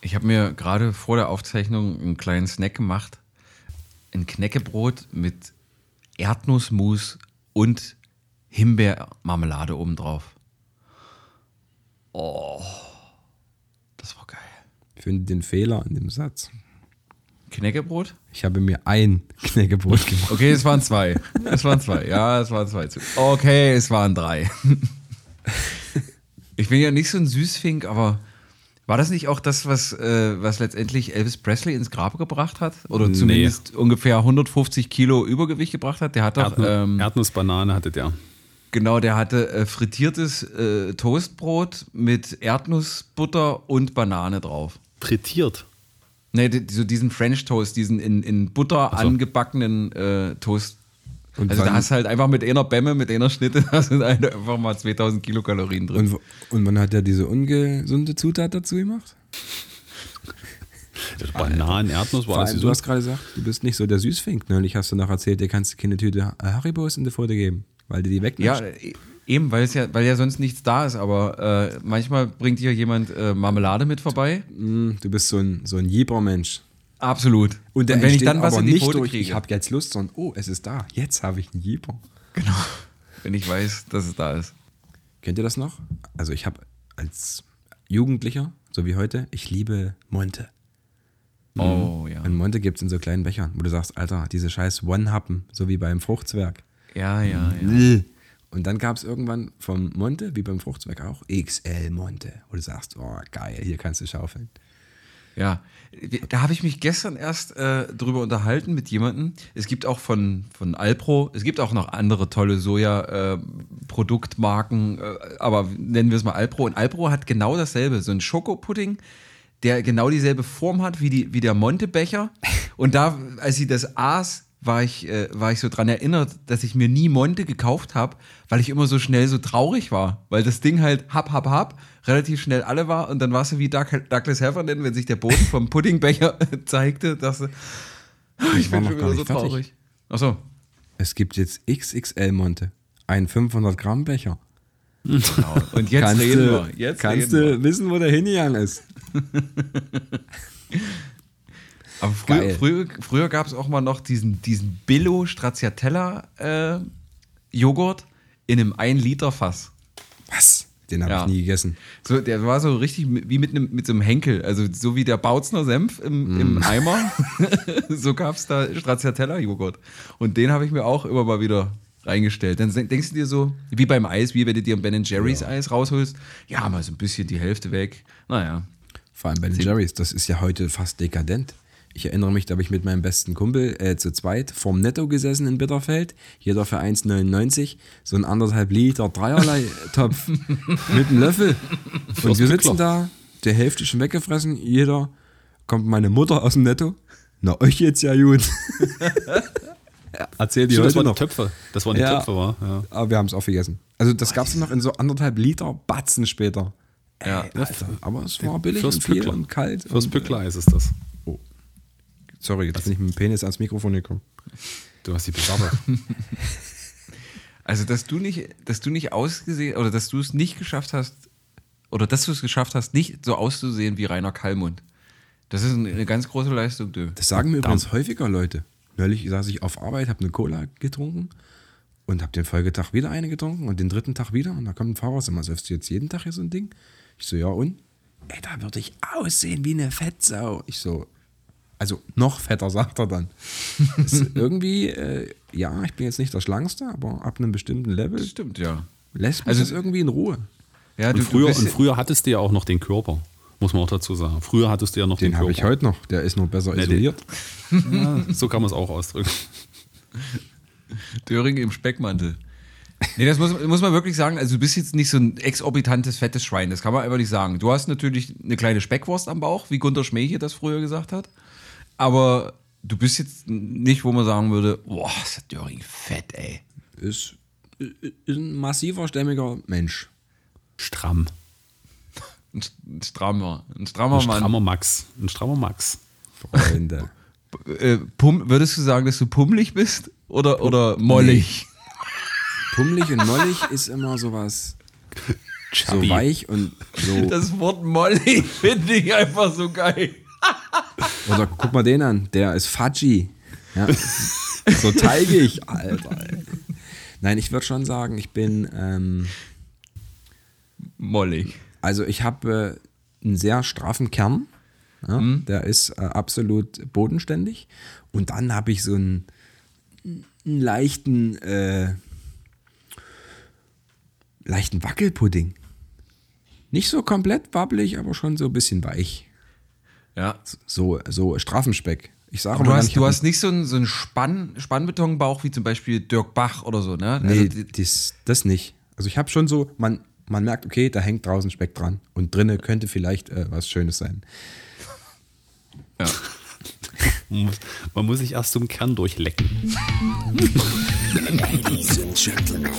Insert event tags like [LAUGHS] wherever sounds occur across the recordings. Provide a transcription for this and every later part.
Ich habe mir gerade vor der Aufzeichnung einen kleinen Snack gemacht. Ein Knäckebrot mit Erdnussmus und Himbeermarmelade obendrauf. Oh, das war geil. Ich finde den Fehler an dem Satz. Knäckebrot? Ich habe mir ein Knäckebrot gemacht. Okay, es waren zwei. Es waren zwei. Ja, es waren zwei. Okay, es waren drei. Ich bin ja nicht so ein Süßfink, aber war das nicht auch das, was, äh, was letztendlich Elvis Presley ins Grab gebracht hat? Oder Nee. zumindest ungefähr 150 Kilo Übergewicht gebracht hat? Der hat doch, Erdnu ähm, Erdnussbanane hatte der. genau, der hatte äh, frittiertes äh, Toastbrot mit Erdnussbutter und Banane drauf. Frittiert. Nee, so diesen French Toast, diesen in, in Butter so. angebackenen äh, Toast. Und also da hast du halt einfach mit einer Bämme, mit einer Schnitte, [LAUGHS] da sind halt einfach mal 2000 Kilokalorien drin. Und, und wann hat er diese ungesunde Zutat dazu gemacht? Bananen, Erdnuss war alles du so. hast gerade gesagt, du bist nicht so der Süßfink. Neulich hast du noch erzählt, dir kannst du keine Tüte Haribos in die Pfote geben, weil du die Ja, wegnimmst. e- eben, weil es ja, weil ja sonst nichts da ist, aber äh, manchmal bringt dir jemand äh, Marmelade mit vorbei. Mm, Du bist so ein, so ein Jeber-Mensch. Absolut. Und, der wenn ich dann was in die nicht Pfote durch, kriege, ich habe jetzt Lust, sondern oh, es ist da. Jetzt habe ich einen Jeber. genau, [LAUGHS] wenn ich weiß, dass es da ist. Kennt ihr das noch? Also ich habe als Jugendlicher, so wie heute, ich liebe Monte. Oh ja. Und Monte gibt es in so kleinen Bechern, wo du sagst, Alter, diese scheiß One-Happen, so wie beim Fruchtzwerg. Ja, ja, ja. Und dann gab es irgendwann vom Monte, wie beim Fruchtzwerg auch, XL Monte, wo du sagst, oh geil, hier kannst du schaufeln. Ja, da habe ich mich gestern erst äh, drüber unterhalten mit jemandem. Es gibt auch von, von Alpro, es gibt auch noch andere tolle Soja-Produktmarken, äh, aber nennen wir es mal Alpro. Und Alpro hat genau dasselbe, so ein Schokopudding, der genau dieselbe Form hat wie, die, wie der Monte-Becher. Und da, als sie das aß, war ich, äh, war ich so dran erinnert, dass ich mir nie Monte gekauft habe, weil ich immer so schnell so traurig war. Weil das Ding halt hab, hab, hab, relativ schnell alle war und dann war es so wie Doug, Douglas Heffernan, wenn sich der Boden vom Puddingbecher [LAUGHS] zeigte, dass ich Ich bin schon wieder so fertig. traurig. Achso. Es gibt jetzt XXL Monte, ein 500 Gramm Becher. Genau. Und jetzt kannst reden du, wir. Jetzt kannst du wissen, wo der hingegangen ist. [LAUGHS] Aber früher, früher, früher gab es auch mal noch diesen, diesen Billo Stracciatella äh, Joghurt in einem 1 Liter Fass. Was? Den habe Ja. ich nie gegessen. So, der war so richtig wie mit, einem, mit so einem Henkel, also so wie der Bautzner Senf im, Mm. im Eimer. [LAUGHS] so gab es da Stracciatella-Joghurt. Und den habe ich mir auch immer mal wieder reingestellt. Dann denkst du dir so, wie beim Eis, wie wenn du dir ein Ben Jerry's Eis rausholst, ja, mal so ein bisschen die Hälfte weg. Naja. Vor allem bei den Jerry's, das ist ja heute fast dekadent. Ich erinnere mich, da habe ich mit meinem besten Kumpel äh, zu zweit vorm Netto gesessen in Bitterfeld. Jeder für 1,99. So ein anderthalb Liter Dreierlei-Topf [LAUGHS] mit einem Löffel. Und wir sitzen da, die Hälfte schon weggefressen. Jeder kommt meine Mutter aus dem Netto. Na, euch jetzt ja gut. [LAUGHS] Erzähl die Stimmt, das waren noch. die Töpfe. Das waren die Ja. Töpfe, war. Ja. Aber wir haben es auch vergessen. Also das gab es noch in so anderthalb Liter Batzen später. Ja. Ey, Alter, aber es war billig Fürs und und kalt. Fürs und, Pückler ist es das. Sorry, jetzt bin ich mit dem Penis ans Mikrofon gekommen. Du hast die besabbert. Also, dass du nicht, dass du nicht ausgesehen oder dass du es nicht geschafft hast, oder dass du es geschafft hast, nicht so auszusehen wie Rainer Kallmund. Das ist eine ganz große Leistung, du. Das sagen mir übrigens häufiger Leute. Neulich saß ich auf Arbeit, habe eine Cola getrunken und habe den Folgetag wieder eine getrunken und den dritten Tag wieder. Und da kommt ein Fahrer, mal, säufst du jetzt jeden Tag hier so ein Ding? Ich so, ja und? Ey, da würde ich aussehen wie eine Fettsau. Ich so, also noch fetter, sagt er dann. [LAUGHS] Irgendwie, äh, ja, ich bin jetzt nicht der Schlankste, aber ab einem bestimmten Level Das stimmt, ja. lässt mich Also- das irgendwie in Ruhe. Ja, Und du, früher, du bist, und früher hattest du ja auch noch den Körper, muss man auch dazu sagen. Früher hattest du ja noch den, Den habe ich Körper. heute noch. Der ist noch besser Nee, isoliert. Ja, so kann man es auch ausdrücken. [LAUGHS] Döring im Speckmantel. Nee, das muss, muss man wirklich sagen. Also, du bist jetzt nicht so ein exorbitantes, fettes Schwein. Das kann man einfach nicht sagen. Du hast natürlich eine kleine Speckwurst am Bauch, wie Gunter Schmäche das früher gesagt hat. Aber du bist jetzt nicht, wo man sagen würde: Boah, ist der Döring fett, ey. Ist, ist ein massiver, stämmiger Mensch. Stramm. Ein, ein strammer, ein strammer Ein Mann. strammer Max. Ein strammer Max. Freunde. [LAUGHS] Äh, pum, würdest du sagen, dass du pummelig bist? Oder, oder mollig? [LAUGHS] Pummelig und mollig ist immer sowas. so Chubby. weich und so. Das Wort Molly [LAUGHS] finde ich einfach so geil. Oder guck mal den an, der ist Fudgy. Ja. [LAUGHS] So teigig, Alter. Ey. Nein, ich würde schon sagen, ich bin, ähm, Mollig. also ich habe äh, einen sehr straffen Kern. Ja, Der ist äh, absolut bodenständig. Und dann habe ich so einen, einen leichten, äh, leichten Wackelpudding. Nicht so komplett wabbelig, aber schon so ein bisschen weich. Ja. So, so Strafenspeck. Ich sage du mal, hast, du hast nicht so einen, so einen Spann, Spannbetonbauch wie zum Beispiel Dirk Bach oder so, ne? Nee, Also, das, das nicht. Also ich habe schon so, man, man merkt, okay, da hängt draußen Speck dran. Und drinnen könnte vielleicht äh, was Schönes sein. ja. [LAUGHS] Man muss, man muss sich erst zum Kern durchlecken. Ladies and Gentlemen.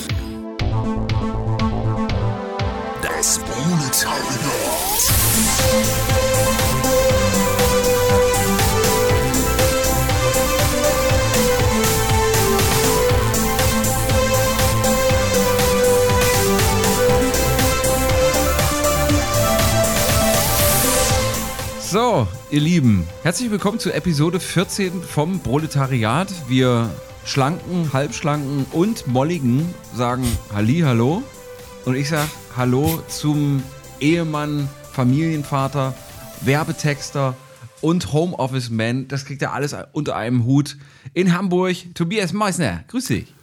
Das Proletariat. So, ihr Lieben, herzlich willkommen zu Episode 14 vom Proletariat. Wir Schlanken, Halbschlanken und Molligen sagen Halli, hallo. Und ich sage Hallo zum Ehemann, Familienvater, Werbetexter und Homeoffice-Man. Das kriegt er alles unter einem Hut. In Hamburg, Tobias Meissner. Grüß dich.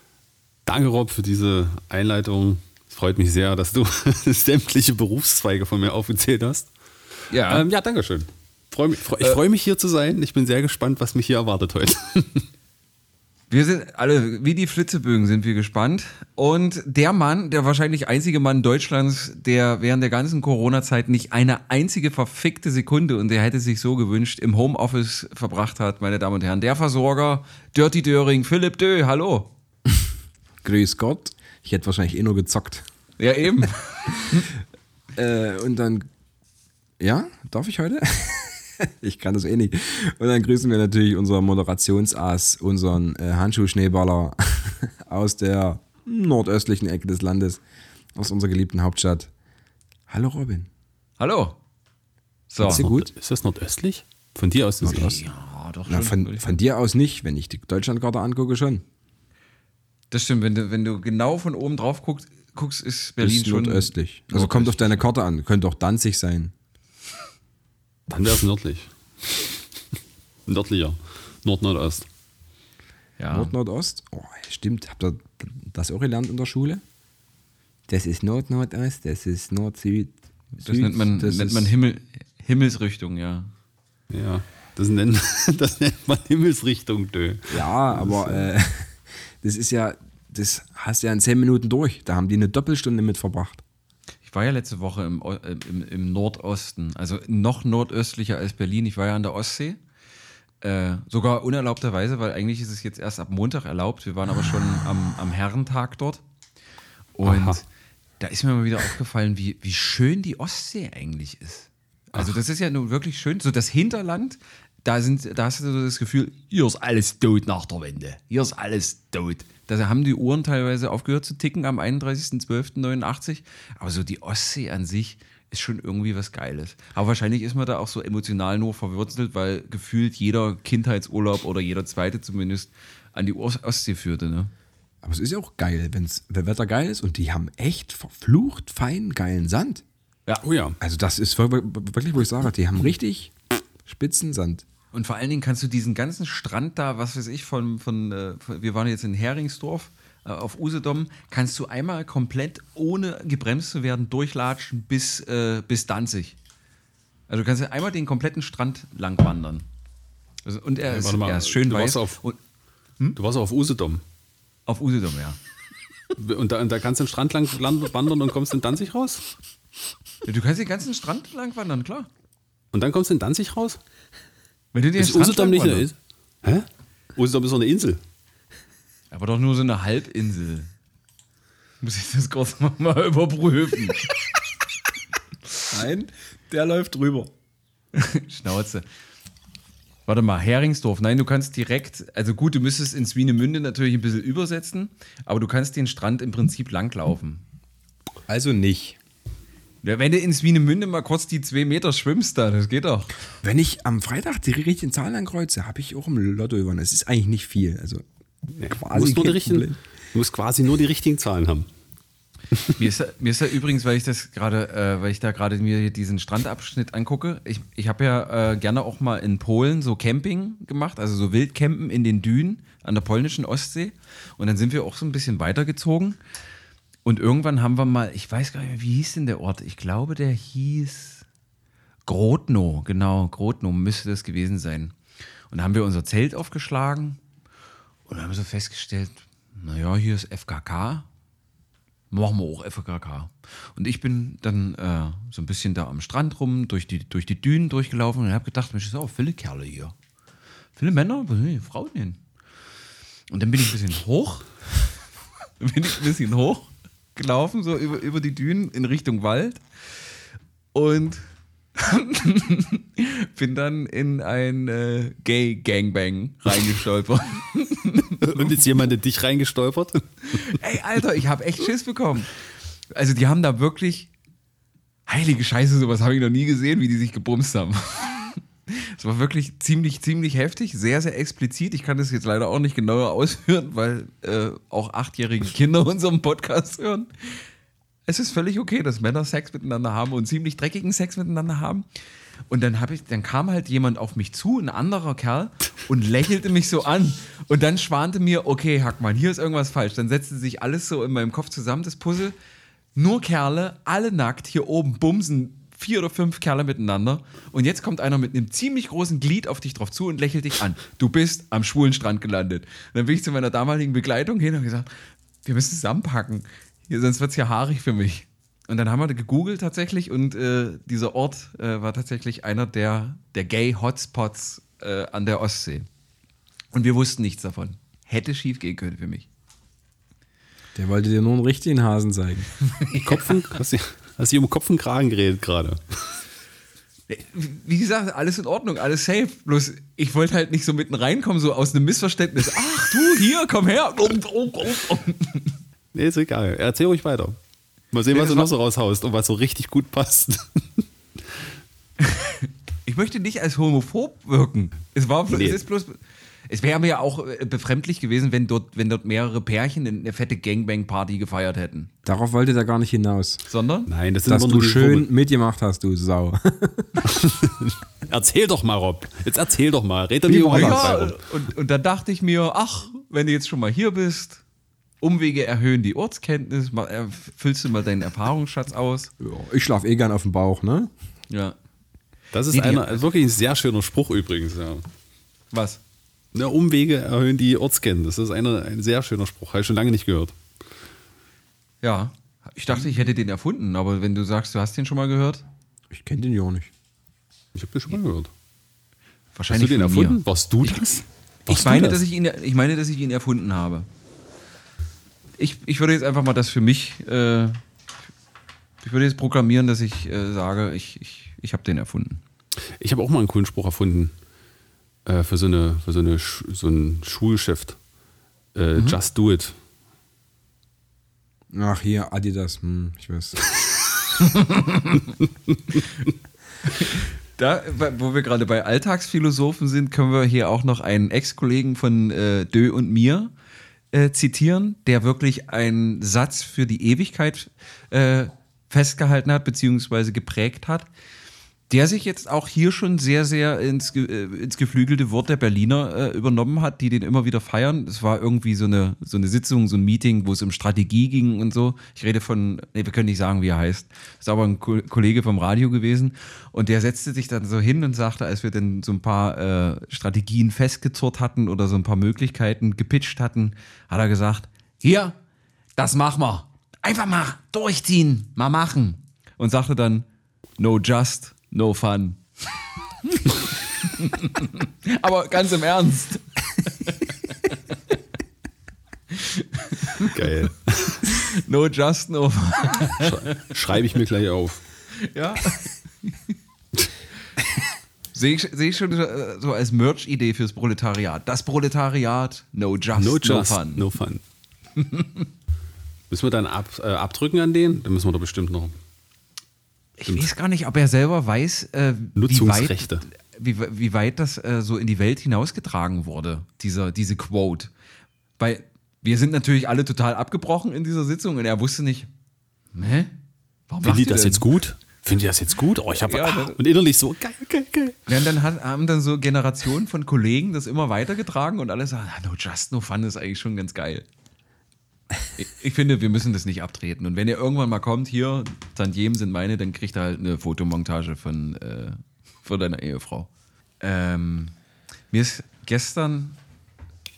Danke, Rob, für diese Einleitung. Es freut mich sehr, dass du [LAUGHS] sämtliche Berufszweige von mir aufgezählt hast. Ja, Ähm, ja, danke schön. Freu mich, freu, ich freue mich hier zu sein. Ich bin sehr gespannt, was mich hier erwartet heute. [LAUGHS] Wir sind alle, wie die Flitzebögen sind wir gespannt. Und der Mann, der wahrscheinlich einzige Mann Deutschlands, der während der ganzen Corona-Zeit nicht eine einzige verfickte Sekunde, und der hätte sich so gewünscht, im Homeoffice verbracht hat, meine Damen und Herren. Der Versorger, Dirty Döring, Philipp Dö, hallo. [LAUGHS] Grüß Gott. Ich hätte wahrscheinlich eh nur gezockt. Ja, eben. [LAUGHS] Äh, und dann, ja, darf ich heute? [LAUGHS] ich kann das eh nicht. Und dann grüßen wir natürlich unser Moderationsass, unseren äh, Handschuhschneeballer [LAUGHS] aus der nordöstlichen Ecke des Landes, aus unserer geliebten Hauptstadt. Hallo Robin. hallo. So. Geht's dir gut? Ist das nordöstlich? Von dir aus? Nordost? Ja, doch Na, von, von dir aus nicht, wenn ich die Deutschlandkarte angucke, schon. Das stimmt, wenn du, wenn du genau von oben drauf guckst, guckst ist Berlin Ist schon. nordöstlich. Also kommt auf deine Karte an. Könnte auch Danzig sein. Dann wäre es nördlich. [LAUGHS] Nördlicher. Nord-Nordost. Ja. Nord-Nordost? Oh, stimmt. Habt ihr das auch gelernt in der Schule? Das ist Nord-Nordost, das ist Nord-Süd. Das nennt man, das nennt ist- man Himmel, Himmelsrichtung, ja. Ja. Das nennt, [LAUGHS] das nennt man Himmelsrichtung, dö. Ja, aber äh, [LAUGHS] das ist ja, das hast du ja in zehn Minuten durch. Da haben die eine Doppelstunde mit verbracht. Ich war ja letzte Woche im, im, im Nordosten, also noch nordöstlicher als Berlin. Ich war ja an der Ostsee. Äh, sogar unerlaubterweise, weil eigentlich ist es jetzt erst ab Montag erlaubt. Wir waren aber schon am, am Herrentag dort. Und Aha. da ist mir mal wieder aufgefallen, wie, wie schön die Ostsee eigentlich ist. Also, das ist ja nun wirklich schön. So das Hinterland, da, sind, da hast du so das Gefühl, hier ist alles tot nach der Wende. Hier ist alles tot. Da haben die Uhren teilweise aufgehört zu ticken am 31.12.89. Aber so die Ostsee an sich ist schon irgendwie was Geiles. Aber wahrscheinlich ist man da auch so emotional nur verwurzelt, weil gefühlt jeder Kindheitsurlaub oder jeder zweite zumindest an die Os- Ostsee führte. Ne? Aber es ist ja auch geil, wenn's, wenn Wetter geil ist und die haben echt verflucht feinen, geilen Sand. Oh ja. Also das ist wir- wir- wirklich, wo ich sage, die haben richtig spitzen Sand. Und vor allen Dingen kannst du diesen ganzen Strand da, was weiß ich, von, von, äh, wir waren jetzt in Heringsdorf äh, auf Usedom, kannst du einmal komplett ohne gebremst zu werden durchlatschen bis, äh, bis Danzig. Also du kannst ja einmal den kompletten Strand lang wandern. Also, und er, ist, warte mal, er ist schön du weiß. warst auf- und, Du warst auf Usedom. auf Usedom, ja. [LAUGHS] Und da, und da kannst du den Strand lang wandern und kommst in Danzig raus? Du kannst den ganzen Strand lang wandern, klar. Und dann kommst du in Danzig raus? Wenn du den Ist Usedom nicht eine. Insel? Hä? Usedom ist doch eine Insel. Aber doch nur so eine Halbinsel. Muss ich das kurz mal überprüfen. Nein, der läuft drüber. [LAUGHS] Schnauze. Warte mal, Heringsdorf. Nein, du kannst direkt, also gut, du müsstest in Swinemünde natürlich ein bisschen übersetzen, aber du kannst den Strand im Prinzip langlaufen. Also nicht. Ja, wenn du in Swinemünde mal kurz die zwei Meter schwimmst da, das geht doch. Wenn ich am Freitag die richtigen Zahlen ankreuze, habe ich auch im Lotto gewonnen. Es ist eigentlich nicht viel. Also Du quasi musst, nur die kein richtigen, du musst quasi nur die richtigen Zahlen haben. [LAUGHS] Mir ist, mir ist da übrigens, weil ich das gerade, äh, weil ich da gerade mir hier diesen Strandabschnitt angucke, ich, ich habe ja äh, gerne auch mal in Polen so Camping gemacht, also so Wildcampen in den Dünen an der polnischen Ostsee. Und dann sind wir auch so ein bisschen weitergezogen. Und irgendwann haben wir mal, ich weiß gar nicht mehr, wie hieß denn der Ort? Ich glaube, der hieß Grodno, genau, Grodno müsste das gewesen sein. Und da haben wir unser Zelt aufgeschlagen und haben so festgestellt, naja, hier ist FKK, machen wir auch FKK. Und ich bin dann äh, so ein bisschen da am Strand rum, durch die, durch die Dünen durchgelaufen und habe gedacht, Mensch, sind auch viele Kerle hier. Viele Männer, wo sind die Frauen hin? Und dann bin ich ein bisschen hoch, [LAUGHS] bin ich ein bisschen hoch gelaufen, so über, über die Dünen in Richtung Wald und [LAUGHS] bin dann in ein äh, Gay-Gangbang reingestolpert. [LAUGHS] Und ist jemand in dich reingestolpert? Ey, Alter, ich habe echt Schiss bekommen. Also, die haben da wirklich. Heilige Scheiße, sowas habe ich noch nie gesehen, wie die sich gebumst haben. Es war wirklich ziemlich, ziemlich heftig, sehr, sehr explizit. Ich kann das jetzt leider auch nicht genauer ausführen, weil äh, auch achtjährige Kinder [LAUGHS] unseren Podcast hören. Es ist völlig okay, dass Männer Sex miteinander haben und ziemlich dreckigen Sex miteinander haben. Und dann ich, dann kam halt jemand auf mich zu, ein anderer Kerl, und lächelte mich so an. Und dann schwante mir, okay, Hackmann, hier ist irgendwas falsch. Dann setzte sich alles so in meinem Kopf zusammen, das Puzzle. Nur Kerle, alle nackt, hier oben bumsen vier oder fünf Kerle miteinander. Und jetzt kommt einer mit einem ziemlich großen Glied auf dich drauf zu und lächelt dich an. Du bist am schwulen Strand gelandet. Und dann bin ich zu meiner damaligen Begleitung hin und gesagt, wir müssen zusammenpacken. Hier, sonst wird es hier haarig für mich. Und dann haben wir gegoogelt tatsächlich und äh, dieser Ort äh, war tatsächlich einer der, der Gay-Hotspots äh, an der Ostsee. Und wir wussten nichts davon. Hätte schief gehen können für mich. Der wollte dir nur einen richtigen Hasen zeigen. [LAUGHS] Kopf und, hast, du, um Kopf und Kragen geredet gerade? Wie gesagt, alles in Ordnung, alles safe. Bloß ich wollte halt nicht so mitten reinkommen, so aus einem Missverständnis. Ach du, hier, komm her. Nee, ist egal. Erzähl ruhig weiter. Mal sehen, Nee, was du noch so raushaust und was so richtig gut passt. [LAUGHS] Ich möchte nicht als homophob wirken. Es war Nee. es ist bloß. Es wäre mir ja auch äh, befremdlich gewesen, wenn dort, wenn dort mehrere Pärchen eine fette Gangbang-Party gefeiert hätten. Darauf wollte der gar nicht hinaus. Sondern? Nein, das Dass du schön Wummel. mitgemacht hast, du Sau. [LAUGHS] Erzähl doch mal, Rob. Jetzt erzähl doch mal. Red doch nicht über Ja, Rob. und, und dann dachte ich mir, ach, wenn du jetzt schon mal hier bist, Umwege erhöhen die Ortskenntnis, mal, äh, füllst du mal deinen Erfahrungsschatz aus. Ja, ich schlaf eh gern auf dem Bauch, ne? Ja. Das ist Nee, einer, wirklich ein sehr schöner Spruch übrigens. Ja. Was? Ne, Umwege erhöhen die Ortskenntnis. Das ist eine, ein sehr schöner Spruch. Habe ich schon lange nicht gehört. Ja. Ich dachte, ich hätte den erfunden, aber wenn du sagst, du hast den schon mal gehört, Ich kenne den ja auch nicht. Ich habe den schon mal gehört. Hast wahrscheinlich du den von mir. erfunden? Warst du das? Ich Warst du meine, das? dass ich ihn, ich meine, dass ich ihn erfunden habe. Ich, ich würde jetzt einfach mal das für mich, äh, ich würde jetzt proklamieren, dass ich äh, sage, ich, ich, ich habe den erfunden. Ich habe auch mal einen coolen Spruch erfunden äh, für so, eine, für so, eine, so ein Schulgeschäft. Äh, Mhm. Just do it. Ach, hier, Adidas, hm, ich weiß. [LAUGHS] Da, wo wir gerade bei Alltagsphilosophen sind, können wir hier auch noch einen Ex-Kollegen von äh, Dö und mir äh, zitieren, der wirklich einen Satz für die Ewigkeit äh, festgehalten hat, beziehungsweise geprägt hat, der sich jetzt auch hier schon sehr, sehr ins, äh, ins geflügelte Wort der Berliner äh, übernommen hat, die den immer wieder feiern. Es war irgendwie so eine, so eine Sitzung, so ein Meeting, wo es um Strategie ging und so. Ich rede von, nee, wir können nicht sagen, wie er heißt. Ist aber ein Ko Kollege vom Radio gewesen. Und der setzte sich dann so hin und sagte, als wir dann so ein paar äh, Strategien festgezurrt hatten oder so ein paar Möglichkeiten gepitcht hatten, hat er gesagt, hier, das machen wir. Einfach mal durchziehen, mal machen. Und sagte dann, no just, no fun. Aber ganz im Ernst. Geil. No just, no fun. Schreibe ich mir gleich auf. Ja. Sehe ich, seh ich schon äh, so als Merch-Idee fürs Proletariat. Das Proletariat, no just, No no, just, fun. no fun. müssen wir dann ab, äh, abdrücken an den? Dann müssen wir doch bestimmt noch. Ich weiß gar nicht, ob er selber weiß, äh, wie, Nutzungsrechte. weit, wie, wie weit das äh, so in die Welt hinausgetragen wurde, dieser, diese Quote. Weil wir sind natürlich alle total abgebrochen in dieser Sitzung und er wusste nicht, hä? Warum Finden die das denn? jetzt gut? Finden die das jetzt gut? Oh, ich habe Ja, ah, und innerlich so geil, geil, geil. Ja, und dann hat, haben dann so Generationen von Kollegen das immer weitergetragen und alle sagen, ah, no just no fun ist eigentlich schon ganz geil. Ich, finde, wir müssen das nicht abtreten. Und wenn ihr irgendwann mal kommt, hier, Tantiemen sind meine, dann kriegt ihr halt eine Fotomontage von, äh, von deiner Ehefrau. Ähm, mir ist gestern,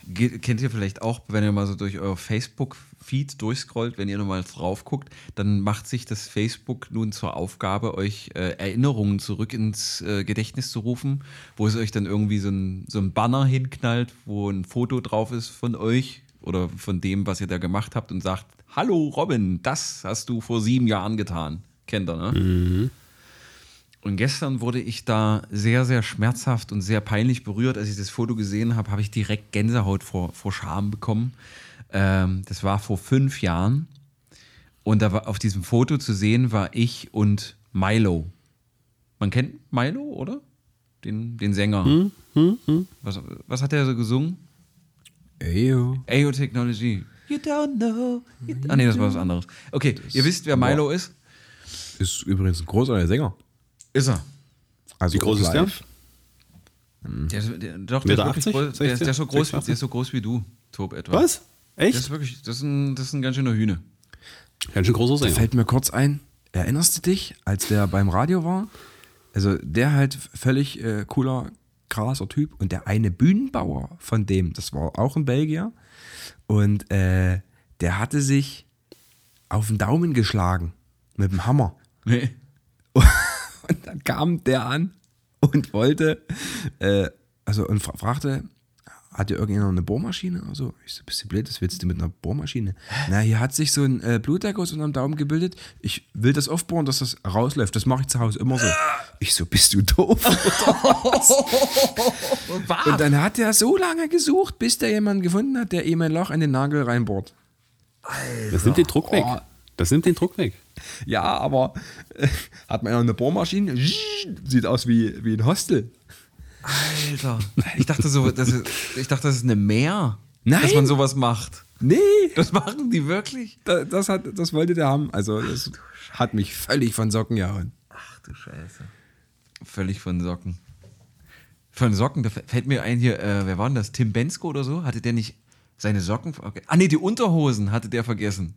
ge- kennt ihr vielleicht auch, wenn ihr mal so durch euer Facebook-Feed durchscrollt, wenn ihr nochmal drauf guckt, dann macht sich das Facebook nun zur Aufgabe, euch äh, Erinnerungen zurück ins äh, Gedächtnis zu rufen, wo es euch dann irgendwie so ein, so ein Banner hinknallt, wo ein Foto drauf ist von euch oder von dem, was ihr da gemacht habt und sagt, hallo Robin, das hast du vor sieben Jahren getan. Kennt ihr, ne? Und gestern wurde ich da sehr, sehr schmerzhaft und sehr peinlich berührt. Als ich das Foto gesehen habe, habe ich direkt Gänsehaut vor, vor Scham bekommen. Ähm, das war vor fünf Jahren. Und da war auf diesem Foto zu sehen war ich und Milo. Man kennt Milo, oder? Den, den Sänger. Was, was hat er so gesungen? Ey, yo. AO Technology. You don't know. You ah, nee, das war was anderes. Okay, ihr wisst, wer Milo ist? Ist übrigens ein großartiger Sänger. Ist er. Also Wie groß ist der? Der, ist- der, doch, der ist, Meter wirklich 80? groß, der, ist- der, ist so 60? groß, der ist so groß wie du, Tob, etwa. Was? Das Echt? ist wirklich, das ist ein, das ist ein ganz schöner Hühne. Ganz schön großer Da Sänger. fällt mir kurz ein, erinnerst du dich, als der beim Radio war? Also der halt völlig äh, cooler, krasser Typ und der eine Bühnenbauer von dem, das war auch ein Belgier und äh, der hatte sich auf den Daumen geschlagen mit dem Hammer. Nee. [LAUGHS] Und dann kam der an und wollte, äh, also und fra- fragte, hat dir irgendjemand eine Bohrmaschine oder so? Ich so, bist du blöd, was willst du mit einer Bohrmaschine? Na, hier hat sich so ein äh, Blutdeck aus unterm Daumen gebildet. Ich will das aufbohren, dass das rausläuft. Das mache ich zu Hause immer so. Ich so, bist du doof? [LAUGHS] [LAUGHS] und dann hat er so lange gesucht, bis der jemanden gefunden hat, der ihm ein Loch in den Nagel reinbohrt. Das nimmt den Druck weg. Oh. Das nimmt den Druck weg. Ja, aber äh, hat man ja eine Bohrmaschine, sieht aus wie, wie ein Hostel. Alter. Ich dachte so, das ist, ich dachte, das ist eine Meer, Nein. dass man sowas macht. Nee, Das machen die wirklich? Da- das, hat, das wollte der haben. Also, das hat mich völlig von Socken gehauen. Ach du Scheiße. Völlig von Socken. Von Socken, da fällt mir ein hier, äh, wer war denn das? Tim Bensko oder so? Hatte der nicht seine Socken vergessen? Ah, nee, die Unterhosen hatte der vergessen.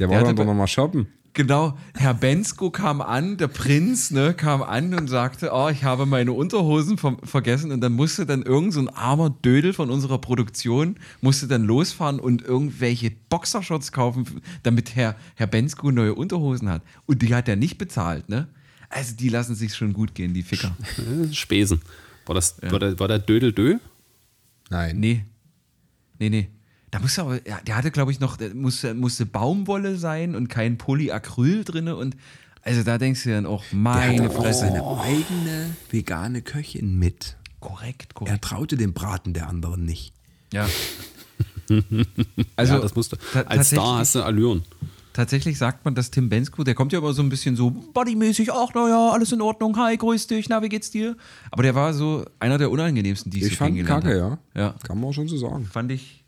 Der Der war dann doch nochmal shoppen. Genau, Herr Bensko kam an, der Prinz, ne, kam an und sagte, oh, ich habe meine Unterhosen ver vergessen und dann musste dann irgend so ein armer Dödel von unserer Produktion, musste dann losfahren und irgendwelche Boxershorts kaufen, damit Herr, Herr Bensko neue Unterhosen hat. Und die hat er nicht bezahlt, ne? Also die lassen sich schon gut gehen, die Ficker. [LAUGHS] Spesen. War, das, war, der, war der Dödel Dö? Nein. Nee. Nee, nee. Da musste aber, ja, der hatte, glaube ich, noch, musste, musste Baumwolle sein und kein Polyacryl drin und also da denkst du dann auch, meine auch Fresse. seine eigene vegane Köchin mit. Korrekt, Er korrekt. traute dem Braten der anderen nicht. Ja. [LAUGHS] Also, ja, das musste. Als Star tatsächlich- hast du Allüren. Tatsächlich sagt man, dass Tim Bensko, der kommt ja immer so ein bisschen so bodymäßig, ach naja, alles in Ordnung, hi, grüß dich, na, wie geht's dir? Aber der war so einer der unangenehmsten, die ich, Ich so fand kacke, ja. Ja, Kann man schon so sagen. fand ich,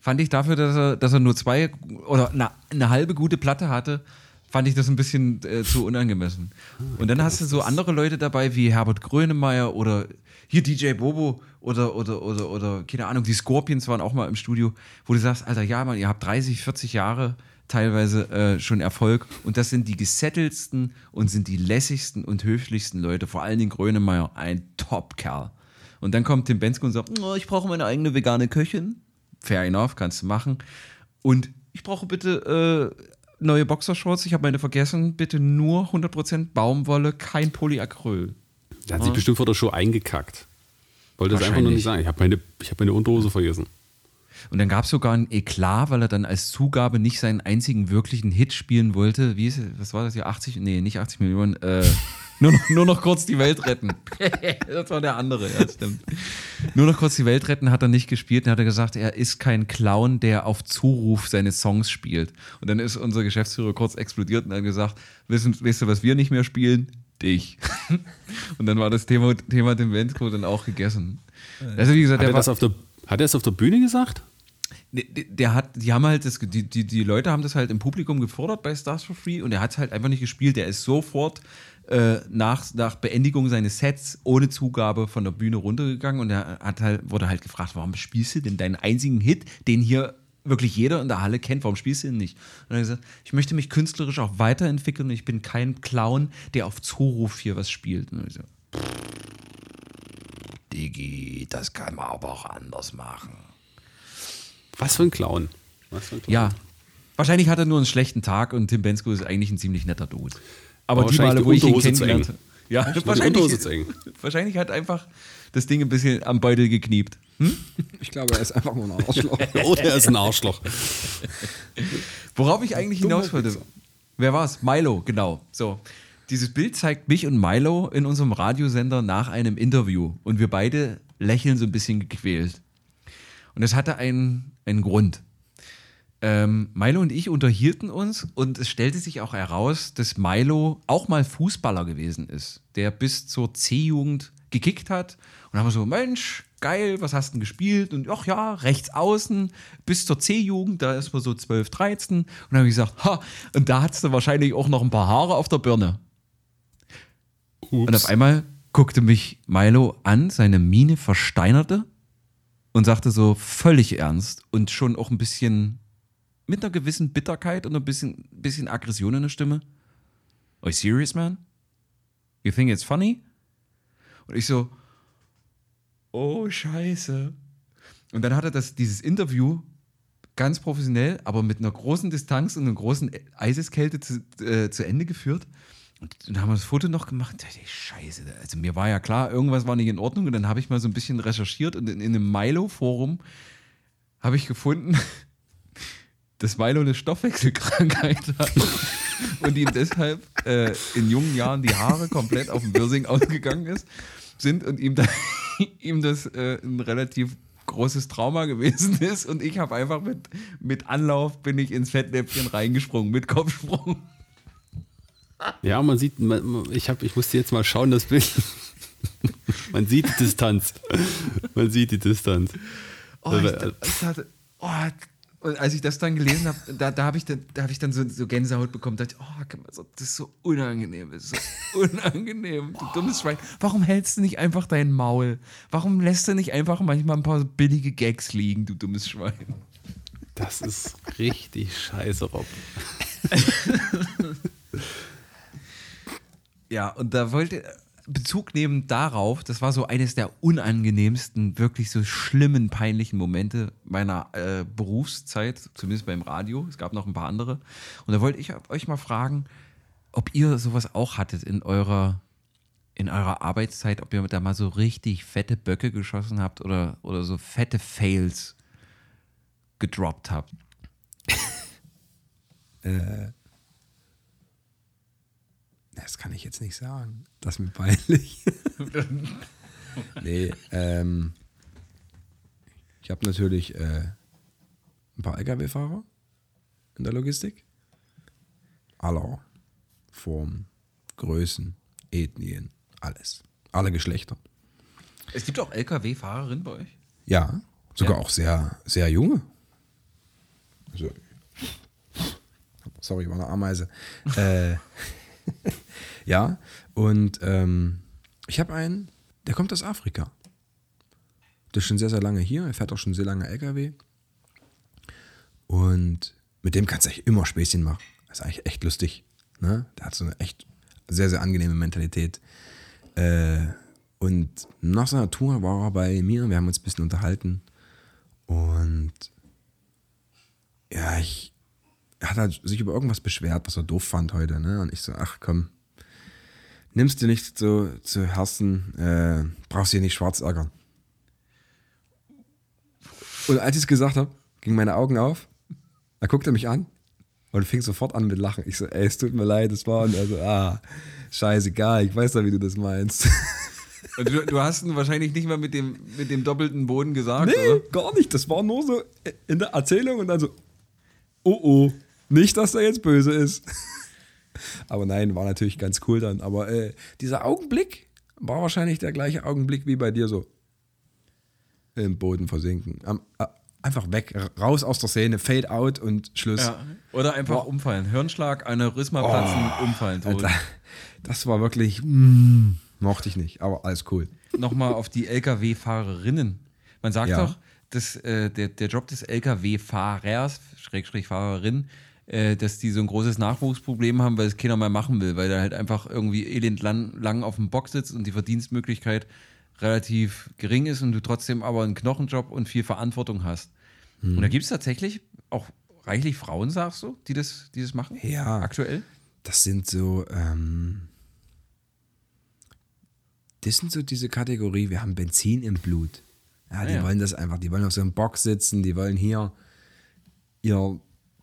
fand ich dafür, dass er, dass er nur zwei oder na, eine halbe gute Platte hatte, fand ich das ein bisschen äh, zu unangemessen. Und dann hast du so andere Leute dabei wie Herbert Grönemeyer oder hier DJ Bobo oder, oder, oder, oder, keine Ahnung, die Scorpions waren auch mal im Studio, wo du sagst, Alter, ja, Mann, ihr habt 30, 40 Jahre teilweise äh, schon Erfolg und das sind die gesettelsten und sind die lässigsten und höflichsten Leute, vor allen Dingen Grönemeyer, ein Top-Kerl. Und dann kommt Tim Bensko und sagt, oh, ich brauche meine eigene vegane Köchin. Fair enough, kannst du machen. Und ich brauche bitte äh, neue Boxershorts, ich habe meine vergessen, bitte nur 100% Baumwolle, kein Polyacryl. Der hat sich bestimmt vor der Show eingekackt. Wollte es einfach nur nicht sagen. Ich habe meine, ich hab meine Unterhose vergessen. Und dann gab es sogar ein Eklat, weil er dann als Zugabe nicht seinen einzigen wirklichen Hit spielen wollte. Wie ist? Was war das hier? 80? Nee, nicht 80 Millionen. Äh, [LAUGHS] nur, noch, nur noch kurz die Welt retten. [LAUGHS] das war der andere, ja, stimmt. Nur noch kurz die Welt retten hat er nicht gespielt. Dann hat er gesagt, er ist kein Clown, der auf Zuruf seine Songs spielt. Und dann ist unser Geschäftsführer kurz explodiert und hat gesagt, wissen, weißt du, was wir nicht mehr spielen? Dich. [LAUGHS] Und dann war das Thema, Thema dem Vensko dann auch gegessen. Also wie gesagt, Hat er, war, das auf der, hat er es auf der Bühne gesagt? Der, hat, die haben halt das, die, die, die Leute haben das halt im Publikum gefordert bei Stars for Free und er hat es halt einfach nicht gespielt. Der ist sofort äh, nach, nach Beendigung seines Sets ohne Zugabe von der Bühne runtergegangen und er hat halt, wurde halt gefragt, warum spielst du denn deinen einzigen Hit, den hier wirklich jeder in der Halle kennt, warum spielst du ihn nicht? Und er hat gesagt, ich möchte mich künstlerisch auch weiterentwickeln und ich bin kein Clown, der auf Zuruf hier was spielt. Und ich so, Digi, das kann man aber auch anders machen. Was für ein Clown. Was für ein Clown. Ja. Wahrscheinlich hat er nur einen schlechten Tag und Tim Bensko ist eigentlich ein ziemlich netter Dude. Aber die Wahrscheinlich Male, die wo ich ihn kennengelernt eng. habe. Ja, die wahrscheinlich, Unterhose zu eng. [LAUGHS] wahrscheinlich hat einfach das Ding ein bisschen am Beutel gekniept. Ich glaube, er ist einfach nur ein [LAUGHS] Arschloch. Oder er ist ein Arschloch. [LAUGHS] Worauf ich eigentlich hinaus wollte. Wer war's? Milo, genau. So. Dieses Bild zeigt mich und Milo in unserem Radiosender nach einem Interview und wir beide lächeln so ein bisschen gequält. Und das hatte einen, einen Grund. Ähm, Milo und ich unterhielten uns und es stellte sich auch heraus, dass Milo auch mal Fußballer gewesen ist, der bis zur C-Jugend gekickt hat. Und haben wir so, Mensch, geil, was hast du denn gespielt? Und ach ja, rechts außen bis zur C-Jugend, da ist man so 12, 13. Und dann habe ich gesagt, ha, und da hattest du wahrscheinlich auch noch ein paar Haare auf der Birne. Und auf einmal guckte mich Milo an, seine Miene versteinerte und sagte so völlig ernst und schon auch ein bisschen mit einer gewissen Bitterkeit und ein bisschen, bisschen Aggression in der Stimme. Are you serious, man? You think it's funny? Und ich so, oh, scheiße. Und dann hat er das, dieses Interview ganz professionell, aber mit einer großen Distanz und einer großen Eiseskälte zu, äh, zu Ende geführt. Und dann haben wir das Foto noch gemacht. Da dachte Scheiße, also mir war ja klar, irgendwas war nicht in Ordnung. Und dann habe ich mal so ein bisschen recherchiert und in, in einem Milo-Forum habe ich gefunden, [LAUGHS] dass Milo eine Stoffwechselkrankheit hat [LAUGHS] und ihm deshalb äh, in jungen Jahren die Haare komplett auf dem Wirsing ausgegangen ist, sind und ihm, da, [LAUGHS] ihm das äh, ein relativ großes Trauma gewesen ist und ich habe einfach mit, mit Anlauf bin ich ins Fettnäpfchen reingesprungen, mit Kopfsprung. [LAUGHS] Ja, man sieht, man, ich, hab, ich musste jetzt mal schauen, das Bild. [LAUGHS] man sieht die Distanz. Man sieht die Distanz. Oh, ich, Äh, ich dachte, oh, und als ich das dann gelesen habe, da, da habe ich dann, da hab ich dann so, so Gänsehaut bekommen. Da dachte ich, oh, das ist so unangenehm, das ist so [LAUGHS] unangenehm. Du dummes Schwein. Warum hältst du nicht einfach dein Maul? Warum lässt du nicht einfach manchmal ein paar billige Gags liegen, du dummes Schwein? Das ist richtig scheiße, Rob. Ja, und da wollte Bezug nehmen darauf, das war so eines der unangenehmsten, wirklich so schlimmen, peinlichen Momente meiner äh, Berufszeit, zumindest beim Radio. Es gab noch ein paar andere. Und da wollte ich euch mal fragen, ob ihr sowas auch hattet in eurer, in eurer Arbeitszeit, ob ihr da mal so richtig fette Böcke geschossen habt oder, oder so fette Fails gedroppt habt. [LAUGHS] Das kann ich jetzt nicht sagen. Das ist mir peinlich. [LAUGHS] nee, ähm, ich habe natürlich äh, ein paar LKW-Fahrer in der Logistik. Aller Formen, Größen, Ethnien, alles. Alle Geschlechter. Es gibt auch LKW-Fahrerinnen bei euch? Ja, sogar Ja. auch sehr, sehr junge. Also, sorry, war eine Ameise. äh, [LAUGHS] ja, und ähm, ich habe einen, der kommt aus Afrika. Der ist schon sehr, sehr lange hier. Er fährt auch schon sehr lange LKW. Und mit dem kannst du eigentlich immer Späßchen machen. Das ist eigentlich echt lustig. Ne? Der hat so eine echt sehr, sehr angenehme Mentalität. Äh, und nach seiner Tour war er bei mir. Wir haben uns ein bisschen unterhalten. Und ja, ich hat halt sich über irgendwas beschwert, was er doof fand heute. Ne? Und ich so, ach komm, nimmst dir nicht zu, zu Herzen, äh, brauchst dir nicht schwarz ärgern. Und als ich es gesagt habe, gingen meine Augen auf. Er guckte mich an und fing sofort an mit Lachen. Ich so, ey, es tut mir leid, es war. Und er so, ah, scheißegal, ich weiß doch, wie du das meinst. Und du, du hast ihn wahrscheinlich nicht mal mit dem, mit dem doppelten Boden gesagt, Nee, oder? gar nicht. Das war nur so in der Erzählung und dann so, oh oh, nicht, dass er jetzt böse ist. [LAUGHS] Aber nein, war natürlich ganz cool dann. Aber äh, dieser Augenblick war wahrscheinlich der gleiche Augenblick wie bei dir so. Im Boden versinken. Am, äh, einfach weg, raus aus der Szene, fade out und Schluss. Ja. Oder einfach Boah. umfallen. Hirnschlag, Aneurysma platzen, umfallen. Tot. Alter, das war wirklich, mm, mochte ich nicht, aber alles cool. Nochmal auf die Lkw-Fahrerinnen. Man sagt Ja. doch, dass äh, der, der Job des Lkw-Fahrers, Schrägstrich Fahrerin, äh, dass die so ein großes Nachwuchsproblem haben, weil es keiner mehr machen will, weil der halt einfach irgendwie elend lang, lang auf dem Bock sitzt und die Verdienstmöglichkeit relativ gering ist und du trotzdem aber einen Knochenjob und viel Verantwortung hast. Hm. Und da gibt es tatsächlich auch reichlich Frauen, sagst du, die das, die das machen? Ja. Aktuell? Das sind so, ähm, das sind so diese Kategorie, wir haben Benzin im Blut. Ja, die Ah, ja. wollen das einfach, die wollen auf so einem Box sitzen, die wollen hier, ihr,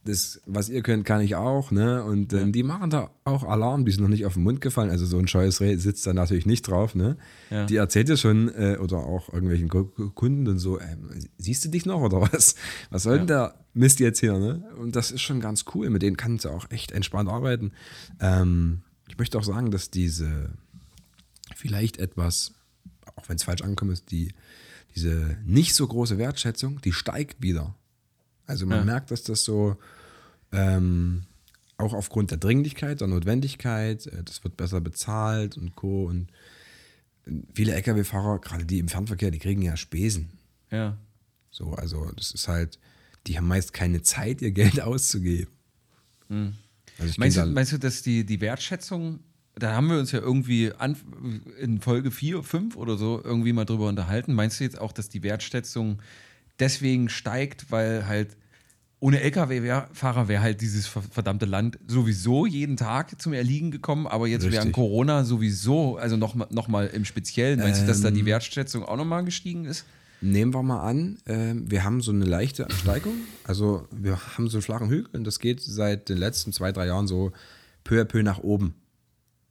das, was ihr könnt, kann ich auch, ne? Und ähm, die machen da auch Alarm, die sind noch nicht auf den Mund gefallen, also so ein scheues Reh sitzt da natürlich nicht drauf, ne? Ja. Die erzählt ja schon, äh, oder auch irgendwelchen Ku- Ku- Kunden und so, ähm, siehst du dich noch oder was? Was soll denn der Mist jetzt hier, ne? Und das ist schon ganz cool, mit denen kannst du auch echt entspannt arbeiten. Ähm, ich möchte auch sagen, dass diese vielleicht etwas, auch wenn es falsch ankommt, ist, die, diese nicht so große Wertschätzung, die steigt wieder. Also man Ja. merkt, dass das so ähm, auch aufgrund der Dringlichkeit, der Notwendigkeit, äh, das wird besser bezahlt und Co. Und viele Lkw-Fahrer, gerade die im Fernverkehr, die kriegen ja Spesen. Ja. So, also das ist halt, die haben meist keine Zeit, ihr Geld [LAUGHS] auszugeben. Also ich Meinst du, meinst du, dass die, die Wertschätzung, da haben wir uns ja irgendwie an, in Folge 4, 5 oder so irgendwie mal drüber unterhalten. Meinst du jetzt auch, dass die Wertschätzung deswegen steigt, weil halt ohne Lkw-Fahrer wäre halt dieses ver- verdammte Land sowieso jeden Tag zum Erliegen gekommen, aber jetzt Richtig. während Corona sowieso, also nochmal noch mal im Speziellen, meinst du, dass Ähm. da die Wertschätzung auch nochmal gestiegen ist? Nehmen wir mal an, ähm, wir haben so eine leichte Steigung. Also wir haben so einen flachen Hügel und das geht seit den letzten zwei, drei Jahren so peu à peu nach oben.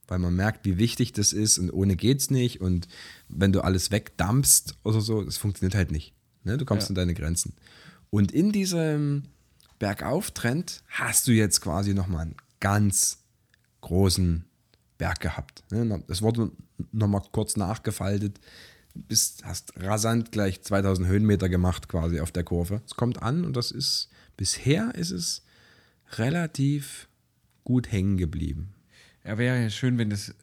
Weil man merkt, wie wichtig das ist und ohne geht's nicht. Und wenn du alles wegdampfst oder so, das funktioniert halt nicht. Ne? Du kommst Ja. an deine Grenzen. Und in diesem Bergauftrend hast du jetzt quasi nochmal einen ganz großen Berg gehabt. Ne? Das wurde nochmal kurz nachgefaltet. Bist, hast rasant gleich 2000 Höhenmeter gemacht quasi auf der Kurve. Es kommt an und das ist, bisher ist es relativ gut hängen geblieben. Ja, wäre ja schön, wenn das